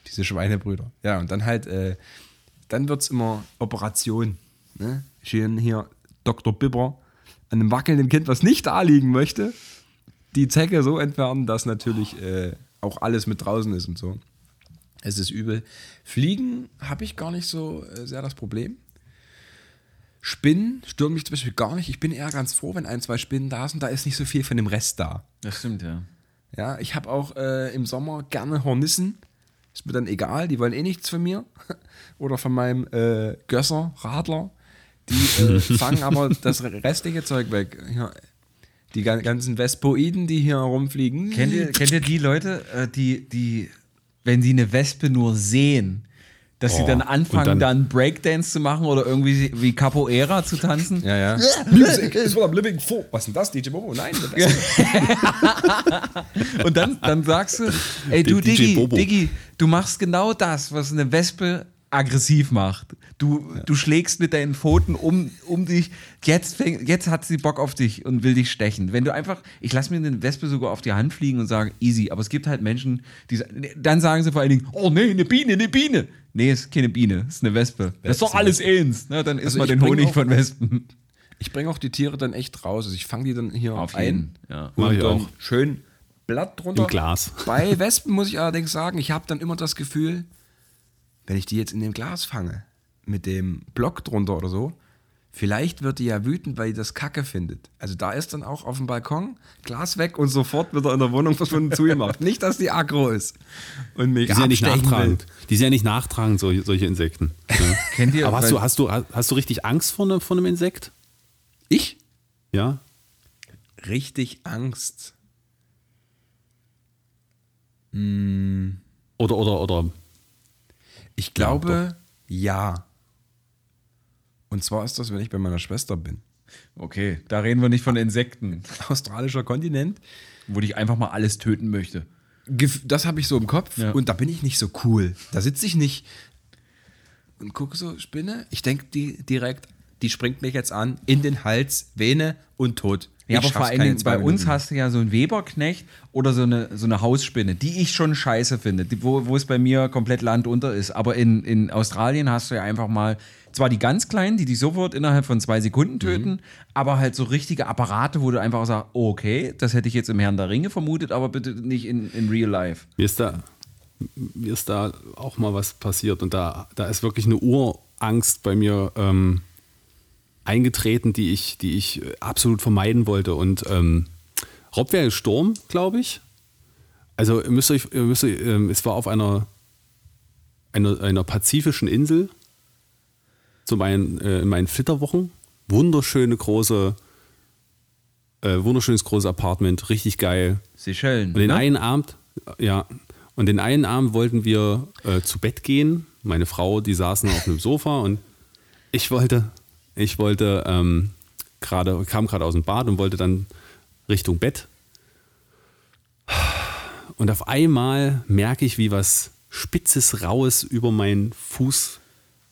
Diese Schweinebrüder. Ja, und dann halt, äh, dann wird es immer Operation. Ne? Schön hier Dr. Bibber an einem wackelnden Kind, was nicht da liegen möchte, die Zecke so entfernen, dass natürlich äh, auch alles mit draußen ist und so. Es ist übel. Fliegen habe ich gar nicht so äh, sehr das Problem. Spinnen stören mich zum Beispiel gar nicht. Ich bin eher ganz froh, wenn ein, zwei Spinnen da sind. Da ist nicht so viel von dem Rest da. Das stimmt, ja. Ja, ich habe auch äh, im Sommer gerne Hornissen. Ist mir dann egal, die wollen eh nichts von mir. [LAUGHS] Oder von meinem äh, Gösser, Radler. Die äh, [LAUGHS] fangen aber das restliche Zeug weg. Ja, die gan- ganzen Vespoiden, die hier rumfliegen. Kennt ihr, kennt ihr die Leute, äh, die, die, wenn sie eine Wespe nur sehen, dass sie Oh, dann und anfangen, dann- dann, Breakdance zu machen oder irgendwie wie Capoeira zu tanzen? Ja, ja. [LAUGHS] Music is what I'm living for. Was ist denn das, DJ Bobo? Nein. [LAUGHS] Und dann, dann sagst du, ey du DJ Diggi, Bobo. Diggi, du machst genau das, was eine Wespe aggressiv macht. Du, du schlägst mit deinen Pfoten um, um dich. Jetzt, fäng, jetzt hat sie Bock auf dich und will dich stechen. Wenn du einfach, ich lasse mir eine Wespe sogar auf die Hand fliegen und sage, easy. Aber es gibt halt Menschen, die sa- dann sagen sie vor allen Dingen, oh nee, eine Biene, eine Biene. Nee, ist keine Biene, ist eine Wespe. Das ist doch alles eins. Na, dann isst Also man den Honig auch- von Wespen. Ich bringe auch die Tiere dann echt raus. Also ich fange die dann hier Auf ein. ja. Und ich dann auch. schön Blatt drunter. Im Glas. Bei Wespen muss ich allerdings sagen, ich habe dann immer das Gefühl, wenn ich die jetzt in dem Glas fange, mit dem Block drunter oder so, vielleicht wird die ja wütend, weil die das Kacke findet. Also da ist dann auch auf dem Balkon Glas weg und sofort wieder in der Wohnung verschwunden zugemacht. [LAUGHS] Nicht, dass die aggro ist und mich Die sind ja nicht abstechen will. nachtragend. Die sind ja nicht nachtragend, solche, solche Insekten. [LAUGHS] Ja. Kennt ihr, Aber hast du, hast, du, hast du richtig Angst vor, ne, vor einem Insekt? Ich? Ja? Richtig Angst. Oder, oder, oder. Ich glaube, ja. Und zwar ist das, wenn ich bei meiner Schwester bin. Okay, da reden wir nicht von Insekten, [LAUGHS] Australischer Kontinent. wo ich einfach mal alles töten möchte. Das habe ich so im Kopf Ja. und da bin ich nicht so cool. Da sitze ich nicht und gucke so, Spinne. Ich denke die direkt, die springt mich jetzt an, in den Hals, Vene und tot. Ja, Ich aber vor allen Dingen bei uns hast du ja so einen Weberknecht oder so eine, so eine Hausspinne, die ich schon scheiße finde, die, wo, wo es bei mir komplett landunter ist. Aber in, in Australien hast du ja einfach mal, zwar die ganz kleinen, die dich sofort innerhalb von zwei Sekunden töten, aber halt so richtige Apparate, wo du einfach sagst, oh, okay, das hätte ich jetzt im Herrn der Ringe vermutet, aber bitte nicht in, in real life. Mir ist da, mir ist da auch mal was passiert und da, da ist wirklich eine Urangst bei mir ähm, eingetreten, die ich, die ich äh, absolut vermeiden wollte. Und ähm, Robwehr Sturm, glaube ich. Also ihr müsst euch, ihr müsst ähm, es war auf einer, einer, einer pazifischen Insel zu meinen, äh, in meinen Flitterwochen. Wunderschöne große, äh, wunderschönes großes Apartment, richtig geil. Seychellen. Und den ne? einen Abend, ja, und den einen Abend wollten wir äh, zu Bett gehen. Meine Frau, die saßen auf einem Sofa und ich wollte, ich wollte ähm, gerade, kam gerade aus dem Bad und wollte dann Richtung Bett. und auf einmal merke ich, wie was Spitzes, Raues über meinen Fuß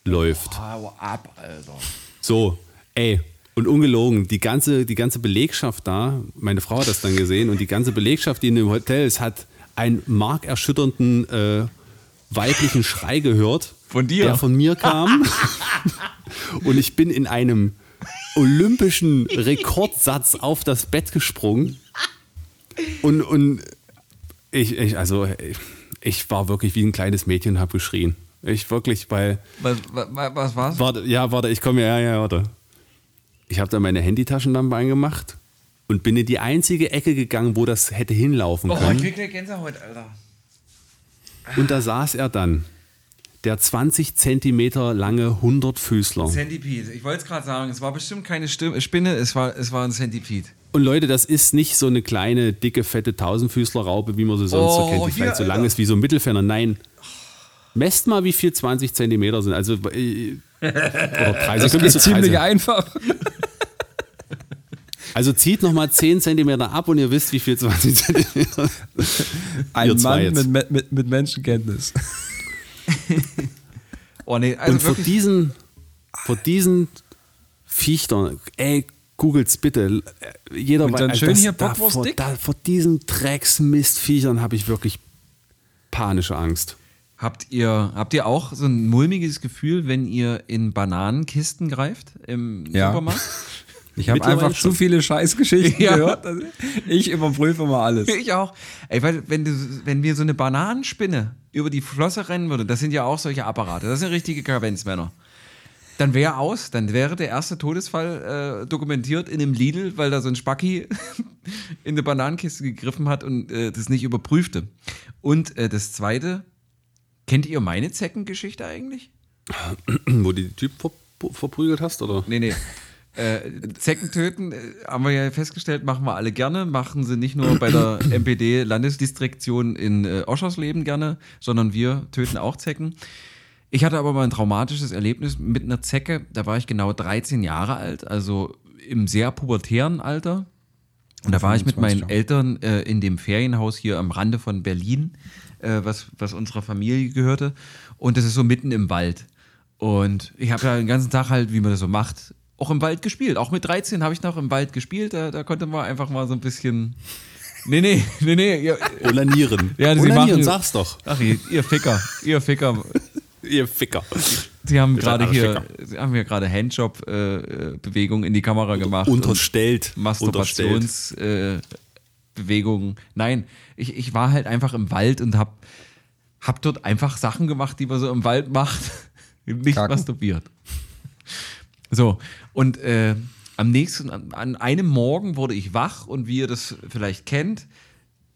läuft. Hau ab, Alter. So, ey, und ungelogen, die ganze, die ganze Belegschaft da, meine Frau hat das dann gesehen, und die ganze Belegschaft, die in dem Hotel ist, hat einen markerschütternden äh, weiblichen Schrei gehört. Von dir? Der von mir kam. [LAUGHS] und ich bin in einem olympischen Rekordsatz auf das Bett gesprungen. Und, und ich, ich, also, ich, war wirklich wie ein kleines Mädchen und habe geschrien. Ich wirklich, weil Was, was, was war's? Warte, ja, warte, ich komme, ja, ja, warte. Ich habe da meine Handytaschenlampe angemacht und bin in die einzige Ecke gegangen, wo das hätte hinlaufen Oh, ich können. krieg gleich Gänsehaut, Alter. Und da saß er dann. Der 20 Zentimeter lange Hundertfüßler. Centipede. Ich wollte es gerade sagen, es war bestimmt keine Stimme, Spinne, es war, es war ein Centipede. Und Leute, das ist nicht so eine kleine, dicke, fette Tausendfüßlerraupe, wie man sie sonst so Oh, kennt, die hier, vielleicht so lang Alter. ist wie so ein Mittelfenner. Nein. Messt mal, wie viel 20 Zentimeter sind. Also, äh, [LAUGHS] oder 30 Das ist ziemlich einfach. [LAUGHS] Also zieht nochmal 10 Zentimeter ab und ihr wisst, wie viel 20 Zentimeter Ein Mann mit, mit, mit Menschenkenntnis. Oh nee, also und vor diesen, vor diesen Viechtern, ey, googelt's bitte. Jeder Und dann weiß- schön das- hier da, vor, da, vor diesen Drecksmistviechern habe ich wirklich panische Angst. Habt ihr, habt ihr auch so ein mulmiges Gefühl, wenn ihr in Bananenkisten greift im Ja. Supermarkt? [LAUGHS] Ich habe einfach zu viele Scheißgeschichten [LAUGHS] Ja. gehört. Ich überprüfe mal alles. Ich auch. Ey, weil, wenn, du, wenn mir so eine Bananenspinne über die Flosse rennen würde, das sind ja auch solche Apparate, das sind richtige Kavenzmänner. Dann wäre aus, dann wäre der erste Todesfall äh, dokumentiert in einem Lidl, weil da so ein Spacki [LAUGHS] in eine Bananenkiste gegriffen hat und äh, das nicht überprüfte. Und äh, das zweite, kennt ihr meine Zeckengeschichte eigentlich? [CLEARS THROAT] Wo du die Typ ver verprügelt hast, oder? Nee, nee. Äh, Zecken töten, äh, haben wir ja festgestellt, machen wir alle gerne. Machen sie nicht nur bei der [CLEARS THROAT] MPD-Landesdistriktion in äh, Oschersleben gerne, sondern wir töten auch Zecken. Ich hatte aber mal ein traumatisches Erlebnis mit einer Zecke. Da war ich genau 13 Jahre alt, also im sehr pubertären Alter. Und da war ich mit 25 meinen. Eltern äh, in dem Ferienhaus hier am Rande von Berlin, äh, was, was unserer Familie gehörte. Und das ist so mitten im Wald. Und ich habe ja den ganzen Tag halt, wie man das so macht, auch im Wald gespielt. Auch mit 13 habe ich noch im Wald gespielt. Da, da konnte man einfach mal so ein bisschen. Nee, nee, [LAUGHS] nee, nee. Ihr, Onanieren. [LAUGHS] Ja, sie Onanieren, machen- sag's doch. ach, ihr, ihr Ficker, ihr Ficker. [LAUGHS] Ihr Ficker. Sie haben gerade hier, sie haben hier gerade Handjob-Bewegung in die Kamera gemacht. Unterstellt. Masturbationsbewegungen. Äh. Nein, ich, ich war halt einfach im Wald und hab, hab dort einfach Sachen gemacht, die man so im Wald macht. Nicht Kacken. masturbiert. So, und äh, am nächsten, an, an einem Morgen wurde ich wach und wie ihr das vielleicht kennt,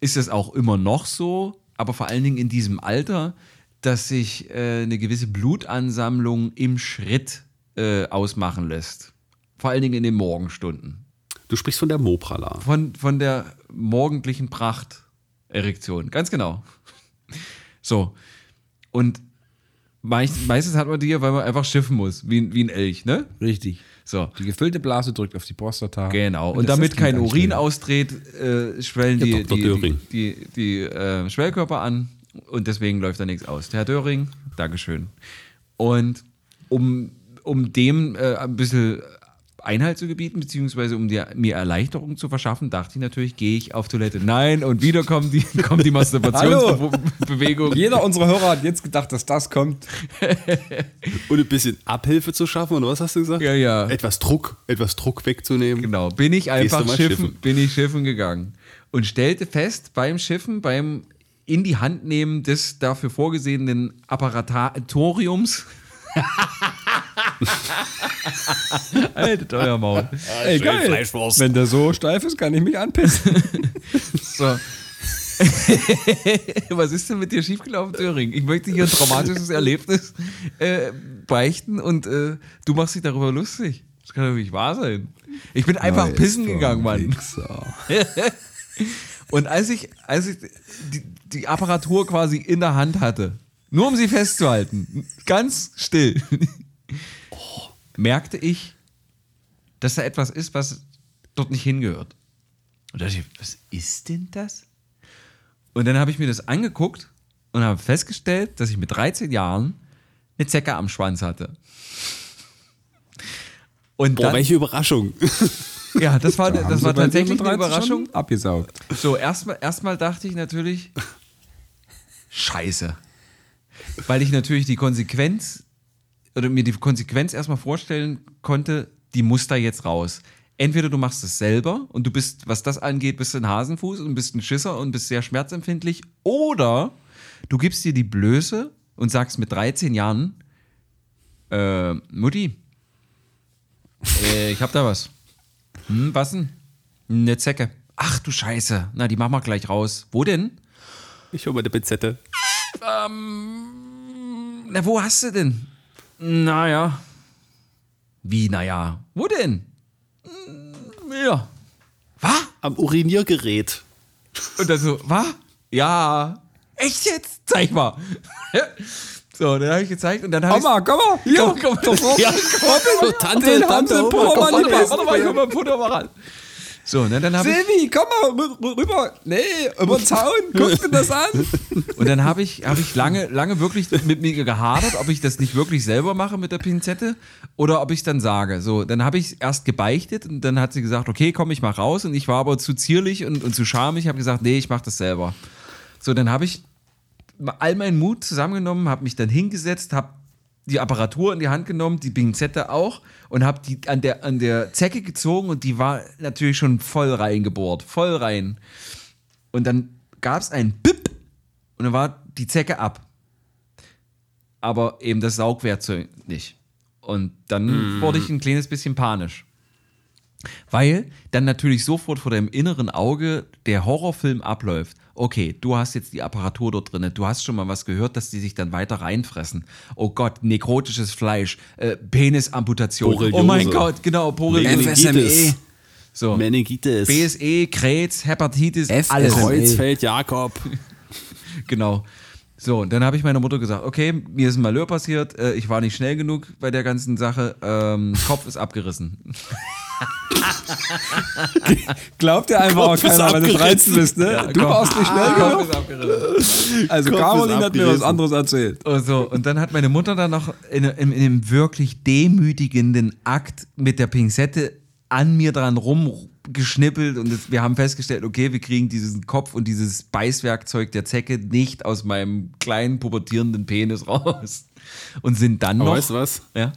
ist es auch immer noch so, aber vor allen Dingen in diesem Alter, dass sich äh, eine gewisse Blutansammlung im Schritt äh, ausmachen lässt. Vor allen Dingen in den Morgenstunden. Du sprichst von der Moprala. Von, von der morgendlichen Pracht-Erektion. Ganz genau. So. Und meistens hat man die ja, weil man einfach schiffen muss, wie, wie ein Elch, ne? Richtig. So. Die gefüllte Blase drückt auf die Prostata. Genau. Und, das damit kein Urin austreht, äh, schwellen Ja, die, die, die, die, die äh, Schwellkörper an und deswegen läuft da nichts aus. Herr Döring, Dankeschön. Und um, um dem äh, ein bisschen Einhalt zu gebieten, beziehungsweise um dir, mir Erleichterung zu verschaffen, dachte ich natürlich, gehe ich auf Toilette. Nein, und wieder kommt die, [LAUGHS] kommt die Masturbationsbewegung. Jeder unserer Hörer hat jetzt gedacht, dass das kommt. [LAUGHS] Und ein bisschen Abhilfe zu schaffen, oder was hast du gesagt? Ja, ja. Etwas Druck, etwas Druck wegzunehmen. Genau, bin ich einfach schiffen, schiffen. bin ich schiffen gegangen und stellte fest beim Schiffen, beim in die Hand nehmen des dafür vorgesehenen Apparatoriums. [LAUGHS] [LAUGHS] Haltet euer Maul. Ey, geil. Fleischwurst. Wenn der so steif ist, kann ich mich anpissen. [LAUGHS] So. [LAUGHS] Was ist denn mit dir schiefgelaufen, Döring? Ich möchte hier ein traumatisches Erlebnis äh, beichten und äh, du machst dich darüber lustig. Das kann doch nicht wahr sein. Ich bin einfach pissen gegangen, Mann. Und als ich, als ich die, die Apparatur quasi in der Hand hatte, nur um sie festzuhalten, ganz still, merkte ich, dass da etwas ist, was dort nicht hingehört. Und da dachte ich, was ist denn das? Und dann habe ich mir das angeguckt und habe festgestellt, dass ich mit 13 Jahren eine Zecke am Schwanz hatte. Und Boah, dann, welche Überraschung. ja, das war, Haben das war tatsächlich eine 13 Überraschung. Abgesaugt. So, erstmal erstmal dachte ich natürlich, scheiße. Weil ich natürlich die Konsequenz, oder mir die Konsequenz erstmal vorstellen konnte, die muss da jetzt raus. Entweder du machst es selber und du bist, was das angeht, bist ein Hasenfuß und bist ein Schisser und bist sehr schmerzempfindlich, oder du gibst dir die Blöße und sagst mit 13 Jahren, äh, Mutti, äh, ich hab da was. Hm, was denn? Eine Zecke. Ach du Scheiße. Na, die machen wir gleich raus. Wo denn? Ich hole mal eine Pinzette. Na, wo hast du denn? Naja. Wie, naja? Wo denn? Hm, Ja. Was? Am Uriniergerät. Und dann so, was? Ja. Echt jetzt? Zeig mal. [LAUGHS] so, dann habe ich gezeigt und dann habe ich. Komm mal, komm mal. Hier, Komm, komm, doch, ja, So, Tante, Den haben Tante, sie Oma, Pulver komm, mal Warte warte mal, mal. warte mal, ich hol mal ein Foto mal ran. So, ne, dann habe ich. Silvi, komm mal rü- rü- rüber. Nee, über den Zaun. Guck dir das an. [LAUGHS] Und dann habe ich, hab ich lange, lange wirklich mit mir gehadert, ob ich das nicht wirklich selber mache mit der Pinzette oder ob ich es dann sage. So, dann habe ich erst gebeichtet und dann hat sie gesagt, okay, komm, ich mach raus. Und ich war aber zu zierlich und, und zu schamig, habe gesagt, nee, ich mache das selber. So, dann habe ich all meinen Mut zusammengenommen, habe mich dann hingesetzt, habe die Apparatur in die Hand genommen, die Pinzette auch und habe die an der, an der Zecke gezogen und die war natürlich schon voll reingebohrt, voll rein. Und dann gab es ein Bip und dann war die Zecke ab. Aber eben das Saugwerkzeug nicht. Und dann wurde ich ein kleines bisschen panisch. Weil dann natürlich sofort vor deinem inneren Auge der Horrorfilm abläuft. Okay, du hast jetzt die Apparatur dort drin, du hast schon mal was gehört, dass die sich dann weiter reinfressen. Oh Gott, nekrotisches Fleisch, äh, Penisamputation. Borreliose. Oh mein Gott, genau, Borreliose. Meningitis. So. Meningitis. BSE, Krebs, Hepatitis, FSME. alles. Kreuzfeld, Jakob. [LAUGHS] Genau. So, und dann habe ich meiner Mutter gesagt, okay, mir ist ein Malheur passiert, äh, ich war nicht schnell genug bei der ganzen Sache, ähm, Kopf ist abgerissen. [LAUGHS] Glaubt dir einfach auch Kopf ist keiner, wenn du abgerissen. 13 bist, ne? du Kopf- warst nicht schnell Kopf genug. ist abgerissen. Also Kopf Caroline hat mir was anderes erzählt. Und, so, und dann hat meine Mutter dann noch in, in, in einem wirklich demütigenden Akt mit der Pinzette an mir dran rumgeschnippelt und es, wir haben festgestellt, okay, wir kriegen diesen Kopf und dieses Beißwerkzeug der Zecke nicht aus meinem kleinen pubertierenden Penis raus. Und sind dann Aber noch. weißt du was? Ja?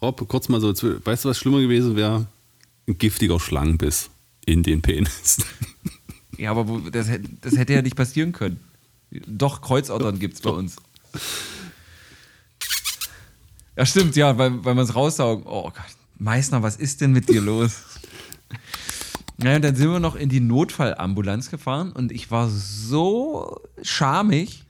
Rob, kurz mal so, weißt du, was schlimmer gewesen wäre? Ein giftiger Schlangenbiss in den Penis. [LAUGHS] Ja, aber wo, das, hätte- das hätte ja nicht passieren können. Doch, Kreuzottern gibt es bei uns. Ja, stimmt, ja, weil, weil man es raussaugen. Oh Gott, Meißner, was ist denn mit dir los? [LAUGHS] Naja, und dann sind wir noch in die Notfallambulanz gefahren und ich war so schamig,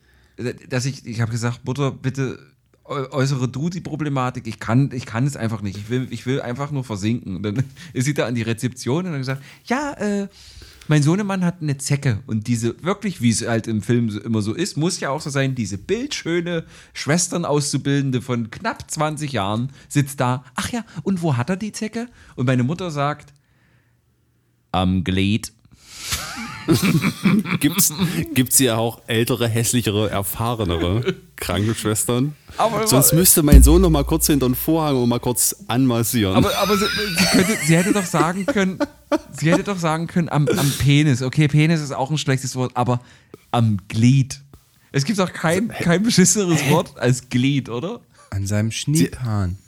dass ich, ich habe gesagt, Mutter, bitte äu- äußere du die Problematik. Ich kann, ich kann es einfach nicht. Ich will, ich will einfach nur versinken. Und dann [LAUGHS] ist sie da an die Rezeption und hat gesagt, ja, äh, mein Sohnemann hat eine Zecke und diese, wirklich, wie es halt im Film immer so ist, muss ja auch so sein, diese bildschöne Schwestern-Auszubildende von knapp 20 Jahren sitzt da, ach ja, und wo hat er die Zecke? Und meine Mutter sagt, am Glied. [LAUGHS] Gibt's, gibt's ja auch ältere, hässlichere, erfahrenere Krankenschwestern? Aber- Sonst müsste mein Sohn noch mal kurz hinter den Vorhang und mal kurz anmassieren. Aber, aber sie, sie, könnte, sie hätte doch sagen können, sie hätte doch sagen können, am, am Penis. Okay, Penis ist auch ein schlechtes Wort, aber am Glied. Es gibt doch kein, kein beschisseneres Wort als Glied, oder? An seinem Schniephahn.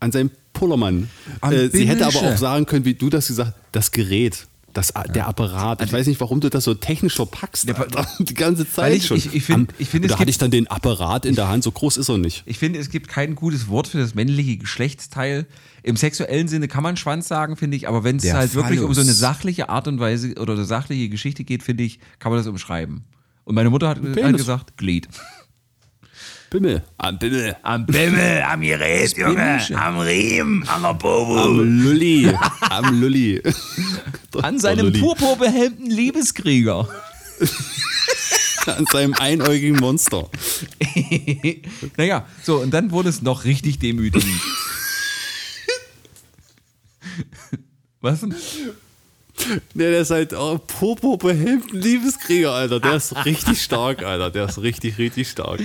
An seinem Pullermann. Äh, sie hätte aber auch sagen können, wie du das gesagt hast, das Gerät. Das, der Apparat. Ich weiß nicht, warum du das so technisch verpackst. Alter. Die ganze Zeit ich- schon. ich- ich find- Am- ich find, da hatte gibt- ich dann den Apparat in der Hand. So groß ist er nicht. Ich finde, es gibt kein gutes Wort für das männliche Geschlechtsteil. Im sexuellen Sinne kann man Schwanz sagen, finde ich, aber wenn es halt wirklich um so eine Phallus. sachliche Art und Weise oder eine sachliche Geschichte geht, finde ich, kann man das umschreiben. Und meine Mutter hat, gesagt, Glied. Bimmel. Am Bimmel. Am Bimmel, am Gerät, Junge, am Riemen, an der Bobo. Am Lulli. Am Lulli. [LAUGHS] An seinem Lulli. purpurbehelmten Liebeskrieger. [LAUGHS] An seinem einäugigen Monster. [LAUGHS] naja, so, und dann wurde es noch richtig demütigend. Was denn? Nee, der ist halt oh, Popo behemmten Liebeskrieger, Alter. Der ist richtig stark, Alter. Der ist richtig, richtig stark.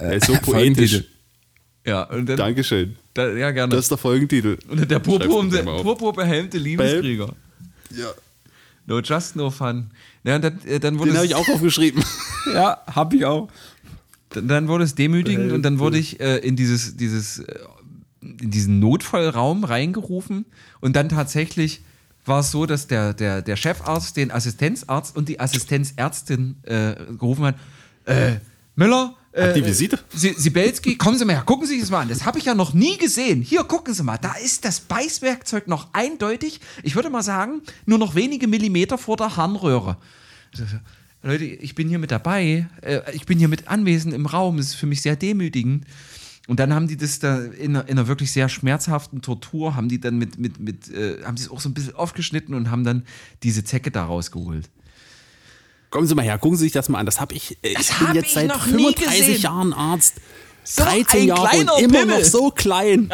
Der ist so [LAUGHS] poetisch. Ja, und dann, Dankeschön. Da, ja, gerne. Das ist der Folgentitel. und der Schreib's Popo, um uns der mal auf. Purpur behelmte Liebeskrieger. Ja. No just no fun. Ja, und dann, äh, dann wurde Den habe es, ich auch aufgeschrieben. [LAUGHS] Ja, hab ich auch. dann, dann wurde es demütigend und dann wurde ich äh, in dieses, dieses, äh, in diesen Notfallraum reingerufen und dann tatsächlich war es so, dass der, der, der Chefarzt den Assistenzarzt und die Assistenzärztin äh, gerufen hat, äh, Müller, äh, die Visite? Sie, Sibelski, kommen Sie mal her, gucken Sie sich das mal an. Das habe ich ja noch nie gesehen. Hier, gucken Sie mal, da ist das Beißwerkzeug noch eindeutig, ich würde mal sagen, nur noch wenige Millimeter vor der Harnröhre. Leute, ich bin hier mit dabei, äh, ich bin hier mit anwesend im Raum, das ist für mich sehr demütigend. Und dann haben die das da in einer, in einer wirklich sehr schmerzhaften Tortur, haben die dann mit, mit, mit äh, haben die es auch so ein bisschen aufgeschnitten und haben dann diese Zecke da rausgeholt. Kommen Sie mal her, gucken Sie sich das mal an. Das habe ich. äh, Das ich bin hab jetzt ich seit noch nie 35 gesehen. Jahren Arzt. So 13 ein Jahre und immer Pimmel. noch so klein.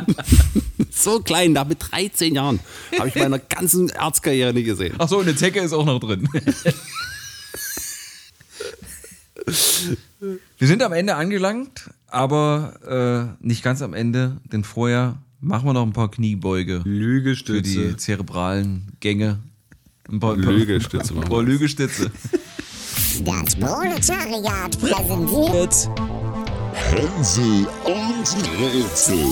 [LAUGHS] so klein, da mit 13 Jahren. Habe ich meiner ganzen Arztkarriere nie gesehen. Ach so, und eine Zecke ist auch noch drin. Wir sind am Ende angelangt, aber äh, nicht ganz am Ende, denn vorher machen wir noch ein paar Kniebeuge für die Lügestütze. zerebralen Gänge. Ein paar, Lügestütze Ein paar. Lügestütze. Das Proletariat präsentiert Hänsel und Rätsel.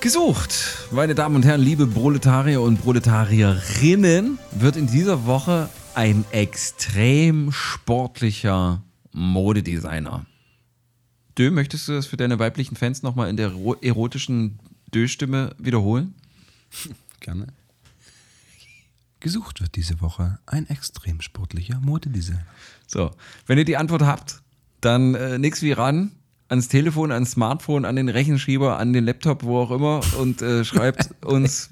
Gesucht, meine Damen und Herren, liebe Proletarier und Proletarierinnen, wird in dieser Woche ein extrem sportlicher Modedesigner. Dö, möchtest du das für deine weiblichen Fans nochmal in der ro- erotischen Dö-Stimme wiederholen? Gerne. Gesucht wird diese Woche ein extrem sportlicher Modedesigner. So, wenn ihr die Antwort habt, dann äh, nix wie ran ans Telefon, ans Smartphone, an den Rechenschieber, an den Laptop, wo auch immer und äh, schreibt [LAUGHS] uns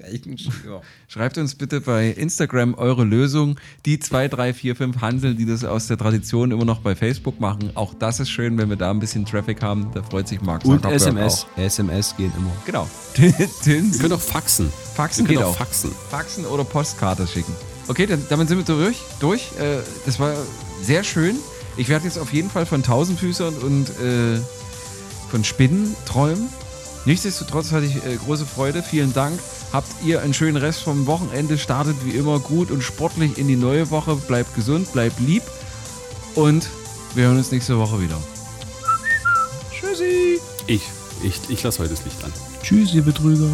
Schreibt uns bitte bei Instagram eure Lösung. Die 2, 3, 4, 5 Hansel, die das aus der Tradition immer noch bei Facebook machen. Auch das ist schön, wenn wir da ein bisschen Traffic haben. Da freut sich Mark Und Zuckerberg SMS. Auch. SMS gehen immer. Genau. [LAUGHS] Wir können auch faxen. Faxen geht auch auch. faxen. Faxen oder Postkarte schicken. Okay, dann, damit sind wir durch. durch. Äh, das war sehr schön. Ich werde jetzt auf jeden Fall von Tausendfüßern und äh, von Spinnen träumen. Nichtsdestotrotz hatte ich äh, große Freude. Vielen Dank. Habt ihr einen schönen Rest vom Wochenende. Startet wie immer gut und sportlich in die neue Woche. Bleibt gesund, bleibt lieb. Und wir hören uns nächste Woche wieder. Tschüssi. Ich. Ich, ich lasse heute das Licht an. Tschüss, ihr Betrüger.